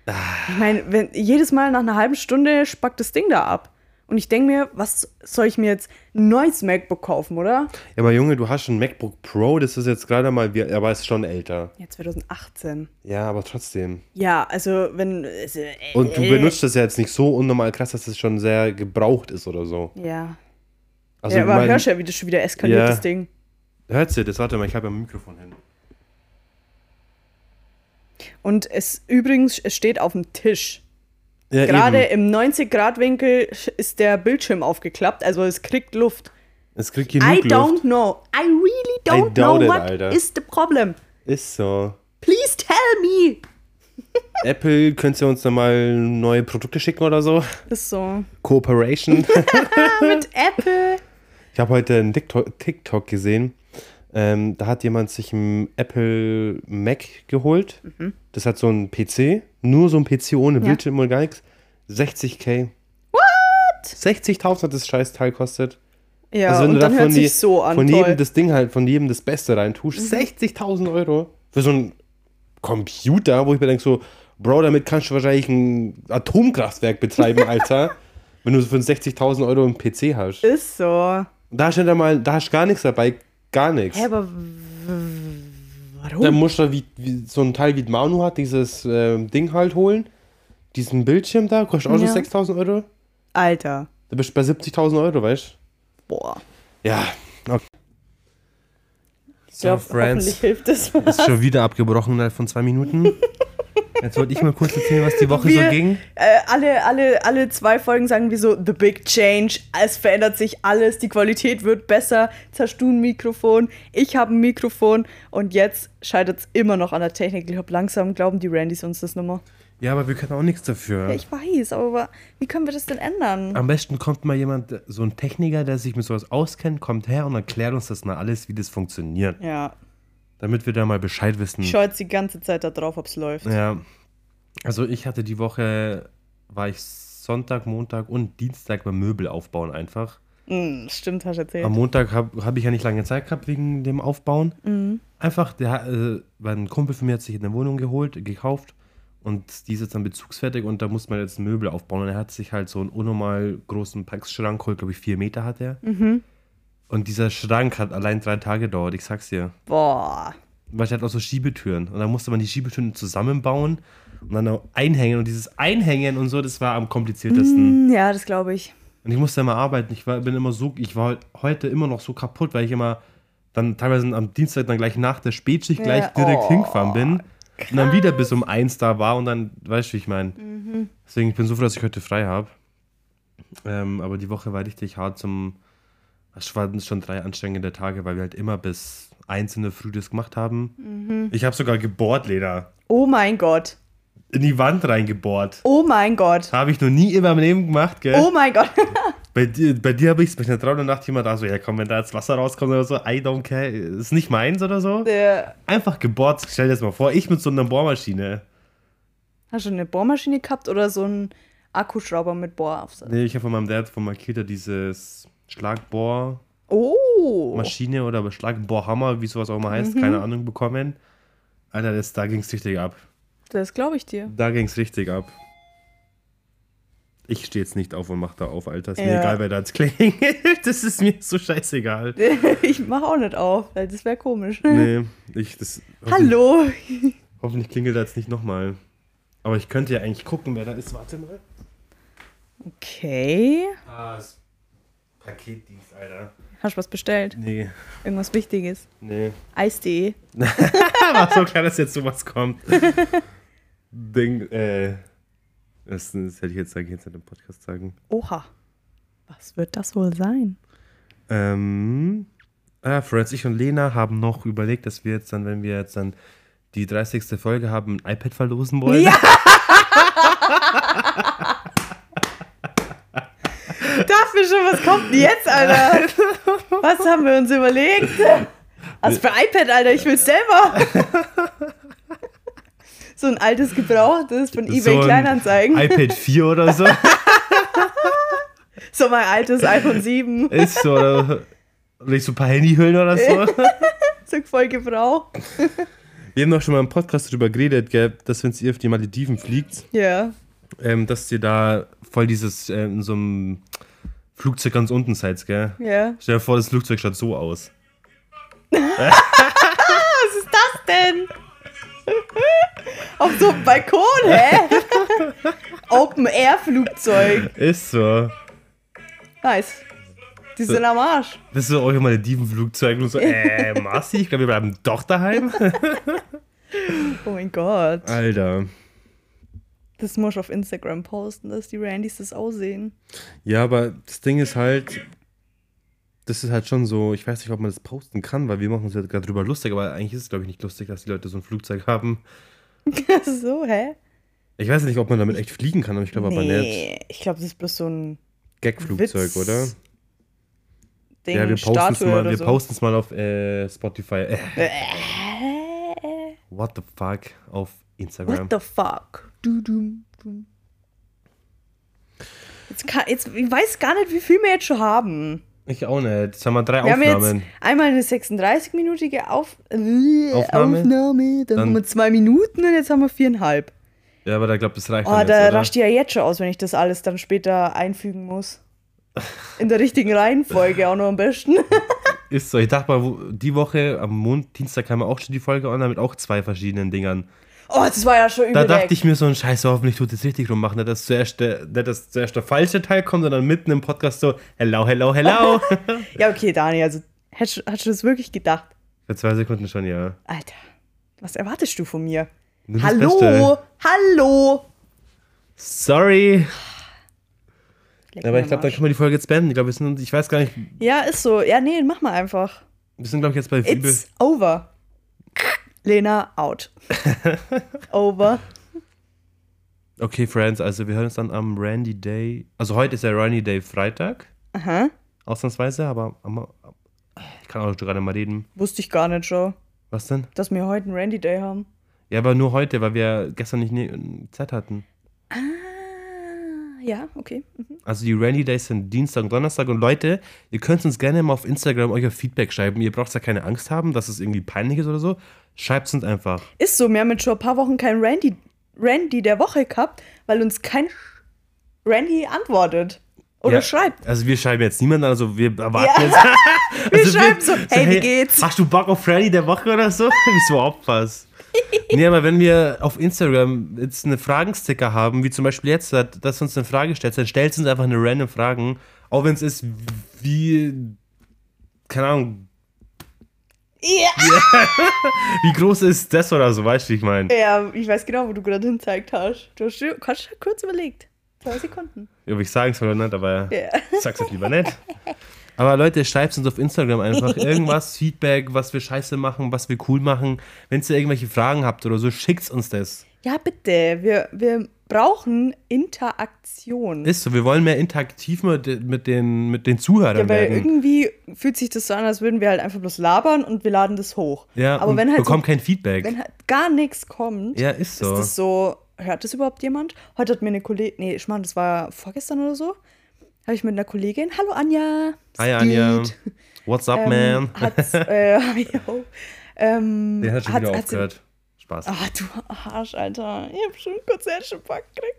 Ah. Ich meine, wenn jedes Mal nach einer halben Stunde spackt das Ding da ab. Und ich denke mir, was soll ich mir jetzt ein neues MacBook kaufen, oder? Ja, aber Junge, du hast schon ein MacBook Pro, das ist jetzt gerade mal, wie- aber ist schon älter. Ja, 2018. Ja, aber trotzdem. Ja, also wenn. Äh, Und du äh, benutzt das ja jetzt nicht so unnormal krass, dass es schon sehr gebraucht ist oder so. Ja. Also, ja, aber mein, hörst ja, wie das schon wieder eskaliert, Ja. das Ding. hört ihr das? Warte mal, ich habe ja ein Mikrofon hin. Und es übrigens, es steht auf dem Tisch. Ja, Gerade eben. im 90-Grad-Winkel ist der Bildschirm aufgeklappt, also es kriegt Luft. Es kriegt I genug don't Luft. know. I really don't I know it, what Alter. is the problem. Ist so. Please tell me. Apple, könnt ihr uns nochmal neue Produkte schicken oder so? Ist so. Cooperation. Mit Apple. Ich habe heute einen TikTok, TikTok gesehen. Ähm, da hat jemand sich ein Apple Mac geholt. Mhm. Das hat so ein PC, nur so ein PC ohne Bildschirm und gar nichts. 60k. What? 60.000 hat das scheiß Teil kostet. Ja, also wenn du dann da von, die, so an. von. Mhm. jedem das Ding halt, von jedem das Beste reintust, 60.000 Euro für so einen Computer, wo ich mir denke so, Bro, damit kannst du wahrscheinlich ein Atomkraftwerk betreiben, Alter. wenn du so für 60.000 Euro einen PC hast. Ist so. Da steht da mal, da hast du gar nichts dabei, gar nichts. Hä, aber warum? Dann musst du wie, wie, so ein Teil wie Manu hat, dieses ähm, Ding halt holen. Diesen Bildschirm da, kostet auch Ja. schon 6.000 Euro. Alter. Da bist du bei 70.000 Euro, weißt Boah. du? Ja. Okay. Ich glaube, So, Friends. hoffentlich hilft das. Ist schon wieder abgebrochen innerhalb von zwei Minuten. Jetzt wollte ich mal kurz erzählen, was die Woche Wir- so ging. Äh, alle, alle, alle zwei Folgen sagen wir so, the big change, es verändert sich alles, die Qualität wird besser, jetzt hast du ein Mikrofon, ich habe ein Mikrofon und jetzt scheitert es immer noch an der Technik. Ich glaube, langsam glauben die Randys uns das nochmal. Ja, aber wir können auch nichts dafür. Ja, ich weiß, aber wie können wir das denn ändern? Am besten kommt mal jemand, so ein Techniker, der sich mit sowas auskennt, kommt her und erklärt uns das mal alles, wie das funktioniert. Ja, Damit wir da mal Bescheid wissen. ich schaue jetzt die ganze Zeit da drauf, ob es läuft. Ja. Also ich hatte die Woche, war ich Sonntag, Montag und Dienstag beim Möbel aufbauen einfach. Mm, stimmt, hast du erzählt. Am Montag habe hab ich ja nicht lange Zeit gehabt wegen dem Aufbauen. Mhm. Einfach, der, äh, weil ein Kumpel von mir hat sich eine Wohnung geholt, gekauft und die ist jetzt dann bezugsfertig und da muss man jetzt Möbel aufbauen. Und er hat sich halt so einen unnormal großen Packschrank geholt, glaube ich, vier Meter hat er. Mhm. Und dieser Schrank hat allein drei Tage gedauert, ich sag's dir. Boah. Weil er hat auch so Schiebetüren. Und dann musste man die Schiebetüren zusammenbauen und dann auch einhängen. Und dieses Einhängen und so, das war am kompliziertesten. Mm, ja, das glaube ich. Und ich musste immer arbeiten. Ich war, bin immer so, ich war heute immer noch so kaputt, weil ich immer dann teilweise am Dienstag dann gleich nach der Spätschicht Ja, gleich direkt oh, hingefahren bin und dann wieder bis um eins da war und dann, weißt du, wie ich meine. Mhm. Deswegen, ich bin so froh, dass ich heute frei habe. Ähm, aber die Woche war richtig hart zum, es waren schon drei anstrengende Tage, weil wir halt immer bis eins in der Früh das gemacht haben. Mhm. Ich habe sogar gebohrt, Lena. Oh mein Gott. In die Wand reingebohrt. Oh mein Gott. Habe ich noch nie in meinem Leben gemacht, gell? Oh mein Gott. Bei dir, bei dir habe ich es bei einer Traum der Nacht jemand da so, ja komm, wenn da jetzt Wasser rauskommt oder so, I don't care, ist nicht meins oder so. Der, Einfach gebohrt, stell dir das mal vor, ich mit so einer Bohrmaschine. hast du eine Bohrmaschine gehabt oder so einen Akkuschrauber mit Bohraufsatz? Nee, ich habe von meinem Dad von Makita dieses Schlagbohrmaschine Oh. oder Schlagbohrhammer, wie sowas auch immer heißt, keine Ahnung, bekommen. Alter, das, da ging es richtig ab. Das glaube ich dir. Da ging es richtig ab. Ich stehe jetzt nicht auf und mach da auf, Alter. Ist mir Ja. egal, wer da jetzt klingelt. Das ist mir so scheißegal. ich mach auch nicht auf, weil das wäre komisch. Nee, ich, das. Hallo. Hoffentlich klingelt er jetzt nicht nochmal. Aber ich könnte ja eigentlich gucken, wer da ist. Warte mal. Okay. Ah, das Paketdienst, Alter. Hast du was bestellt? Nee, Irgendwas Wichtiges? nee. Eis.de. War so klar, dass jetzt sowas kommt. Ding, äh. Das, das hätte ich jetzt sagen, jetzt in dem Podcast sagen. Oha. Was wird das wohl sein? Ähm. Ah, Franz, ich und Lena haben noch überlegt, dass wir jetzt dann, wenn wir jetzt dann die 30. Folge haben, ein iPad verlosen wollen. Ja! Dafür schon, was kommt denn jetzt, Alter? Was haben wir uns überlegt? Was für iPad, Alter? Ich will selber. So ein altes Gebrauchtes von eBay So ein Kleinanzeigen. iPad 4 oder so. So mein altes iPhone 7. ist so. Oder, oder so ein paar Handyhüllen oder so. So voll Gebrauch. Wir haben doch schon mal im Podcast darüber geredet, gell, dass wenn ihr auf die Malediven fliegt, Ja. ähm, dass ihr da voll dieses äh, in so einem Flugzeug ganz unten seid, gell? Ja. Stell dir vor, das Flugzeug schaut so aus. Was ist das denn? Auf so einem Balkon, hä? Open-Air-Flugzeug. Ist so. Nice. Die sind am Arsch. Das ist so euer Malediven-Flugzeug. Und so, äh, Marci, ich glaube, wir bleiben doch daheim. Oh mein Gott. Alter. Das muss ich auf Instagram posten, dass die Randys das aussehen. Ja, aber das Ding ist halt, das ist halt schon so, ich weiß nicht, ob man das posten kann, weil wir machen uns ja gerade drüber lustig, aber eigentlich ist es, glaube ich, nicht lustig, dass die Leute so ein Flugzeug haben. so, hä? Ich weiß nicht, ob man damit echt fliegen kann, aber ich glaube aber nicht. Nee, ich glaube, das ist bloß so ein Gag-Flugzeug, oder? Ding, ja, wir posten es mal, wir so. mal auf äh, Spotify. Äh, what the fuck auf Instagram. What the fuck? Du, du, du. Jetzt, kann, jetzt, ich weiß gar nicht, wie viel wir jetzt schon haben. Ich auch nicht. Jetzt haben wir drei Wir haben jetzt Aufnahmen. einmal eine 36-minütige Auf Aufnahme. Aufnahme, dann, Dann- haben wir zwei Minuten und jetzt haben wir viereinhalb. Ja, aber da glaube das reicht Oh, da jetzt, rascht ja jetzt schon aus, wenn ich das alles dann später einfügen muss. In der richtigen Reihenfolge auch noch am besten. Ist so. Ich dachte mal, die Woche am Mond, Dienstag kam ja auch schon die Folge online mit auch zwei verschiedenen Dingern. Oh, das war ja schon übel. Da dachte ich mir so ein Scheiße, hoffentlich tut es richtig rummachen. Nicht, dass zuerst der, nicht, dass zuerst der falsche Teil kommt, sondern mitten im Podcast so, hello, hello, hello. Ja, okay, Dani, also du- hast du das wirklich gedacht? Für zwei Sekunden schon, ja. Alter, was erwartest du von mir? Das Hallo, hallo. Sorry. Leck Aber ich glaube, dann können wir die Folge jetzt beenden. Ich glaube, wir sind, ich weiß gar nicht, Ja, ist so. Ja, nee, mach mal einfach. wir sind, glaube ich, jetzt bei Liebe. It's over. Lena out. over. Okay, Friends, also wir hören uns dann am Randy Day. Also heute ist der Randy Day Freitag, Aha. ausnahmsweise, aber am, ich kann auch gerade mal reden. Wusste ich gar nicht schon, Was denn? dass wir heute einen Randy Day haben. Ja, aber nur heute, weil wir gestern nicht ne- Zeit hatten. Ah, ja, okay. Mhm. Also die Randy Days sind Dienstag und Donnerstag. Und Leute, ihr könnt uns gerne mal auf Instagram euer Feedback schreiben. Ihr braucht da keine Angst haben, dass es irgendwie peinlich ist oder so. Schreibt es uns einfach. Ist so, wir haben jetzt schon ein paar Wochen keinen Randy, Randy der Woche gehabt, weil uns kein Randy antwortet. Oder Ja, schreibt. Also wir schreiben jetzt niemanden an, also wir erwarten Ja. jetzt. Wir also schreiben so, hey, wie geht's? Hast du Bock auf Randy der Woche oder so? Wieso Opfers? nee, aber wenn wir auf Instagram jetzt eine Fragensticker haben, wie zum Beispiel jetzt, dass uns eine Frage stellt, dann stellt uns einfach eine random Fragen. Auch wenn es ist, wie, keine Ahnung, Ja. Wie groß ist das oder so, weißt du, wie ich meine? ja, ich weiß genau, wo du gerade hinzeigt hast. Du hast schon- kurz überlegt. Zwei Sekunden. Ob ich sagen soll oder nicht, aber Ja. ich sag's jetzt lieber nicht. Aber Leute, schreibt uns auf Instagram einfach irgendwas, Feedback, was wir scheiße machen, was wir cool machen. Wenn ihr irgendwelche Fragen habt oder so, schickt uns das. Ja, bitte. Wir, wir brauchen Interaktion. Ist so, wir wollen mehr interaktiv mit, mit, den, mit den Zuhörern ja, weil werden. irgendwie fühlt sich das so an, als würden wir halt einfach bloß labern und wir laden das hoch. Ja, aber wenn halt, so, bekommt kein Feedback. wenn halt gar nichts kommt, ja, ist so. ist das so, hört das überhaupt jemand? Heute hat mir eine Kollegin, nee, ich meine, das war vorgestern oder so, habe ich mit einer Kollegin, hallo Anja. Hi Anja. What's up, man? Ähm, hat, äh, yo, ähm, Der hat schon hat- wieder sie- aufgehört. Spaß. Ah, du Arsch, Alter. Ich hab schon kurz Herzinfarkt gekriegt.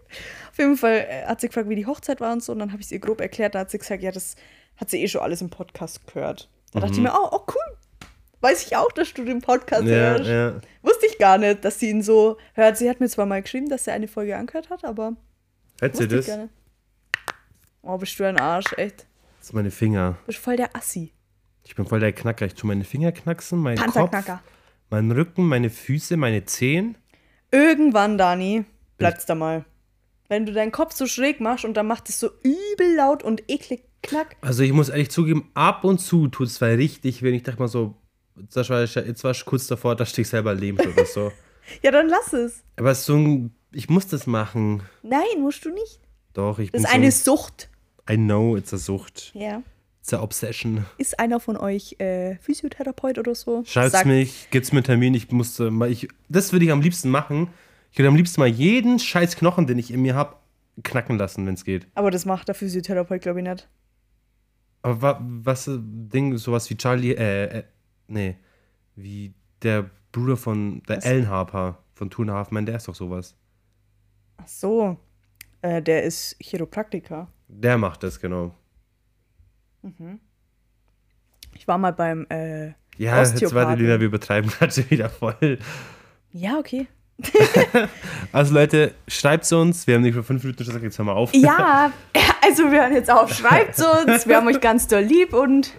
Auf jeden Fall äh, hat sie gefragt, wie die Hochzeit war und so. Und dann habe ich es ihr grob erklärt. Da hat sie gesagt, ja, das hat sie eh schon alles im Podcast gehört. Da dachte ich Mhm. mir, oh, oh, cool. Weiß ich auch, dass du den Podcast Ja, hörst. ja. Wusste ich gar nicht, dass sie ihn so hört. Sie hat mir zwar mal geschrieben, dass sie eine Folge angehört hat, aber wusste ich das? Oh, bist du ein Arsch, echt. Das sind meine Finger. Bist voll der Assi. Ich bin voll der Knacker. Ich tue meine Finger knacksen, meinen Kopf, meinen Rücken, meine Füße, meine Zehen. Irgendwann, Dani, bleibst da mal. Wenn du deinen Kopf so schräg machst und dann macht es so übel laut und eklig knack. Also ich muss ehrlich zugeben, ab und zu tut es zwar richtig, wenn ich dachte mal so, jetzt war ich, jetzt war ich kurz davor, dass ich selber leben oder so. Ja, dann lass es. Aber es ist so ein, ich muss das machen. Nein, musst du nicht. Doch, ich Das bin ist eine so, Sucht. I know, it's a Sucht. Ja. It's a Obsession. Ist einer von euch äh, Physiotherapeut oder so? Schreibt's Sagt- mich, gibt's mir einen Termin, ich musste mal, ich, das würde ich am liebsten machen. Ich würde am liebsten mal jeden scheiß Knochen, den ich in mir habe, knacken lassen, wenn es geht. Aber das macht der Physiotherapeut, glaube ich, nicht. Aber wa, was, äh, Ding, sowas wie Charlie, äh, äh, nee, wie der Bruder von, der Was? Ellen Harper von Two and a Half Men, der ist doch sowas. Ach so. Äh, der ist Chiropraktiker. Der macht das, genau. Ich war mal beim. Äh, Ja, jetzt warte, Osteopathen. Lina, wir übertreiben gerade schon wieder voll. ja, okay. Also Leute, schreibt's uns. Wir haben nicht vor fünf Minuten schon gesagt, jetzt hör mal auf. Ja, also wir hören jetzt auf. Schreibt uns. Wir haben euch ganz doll lieb und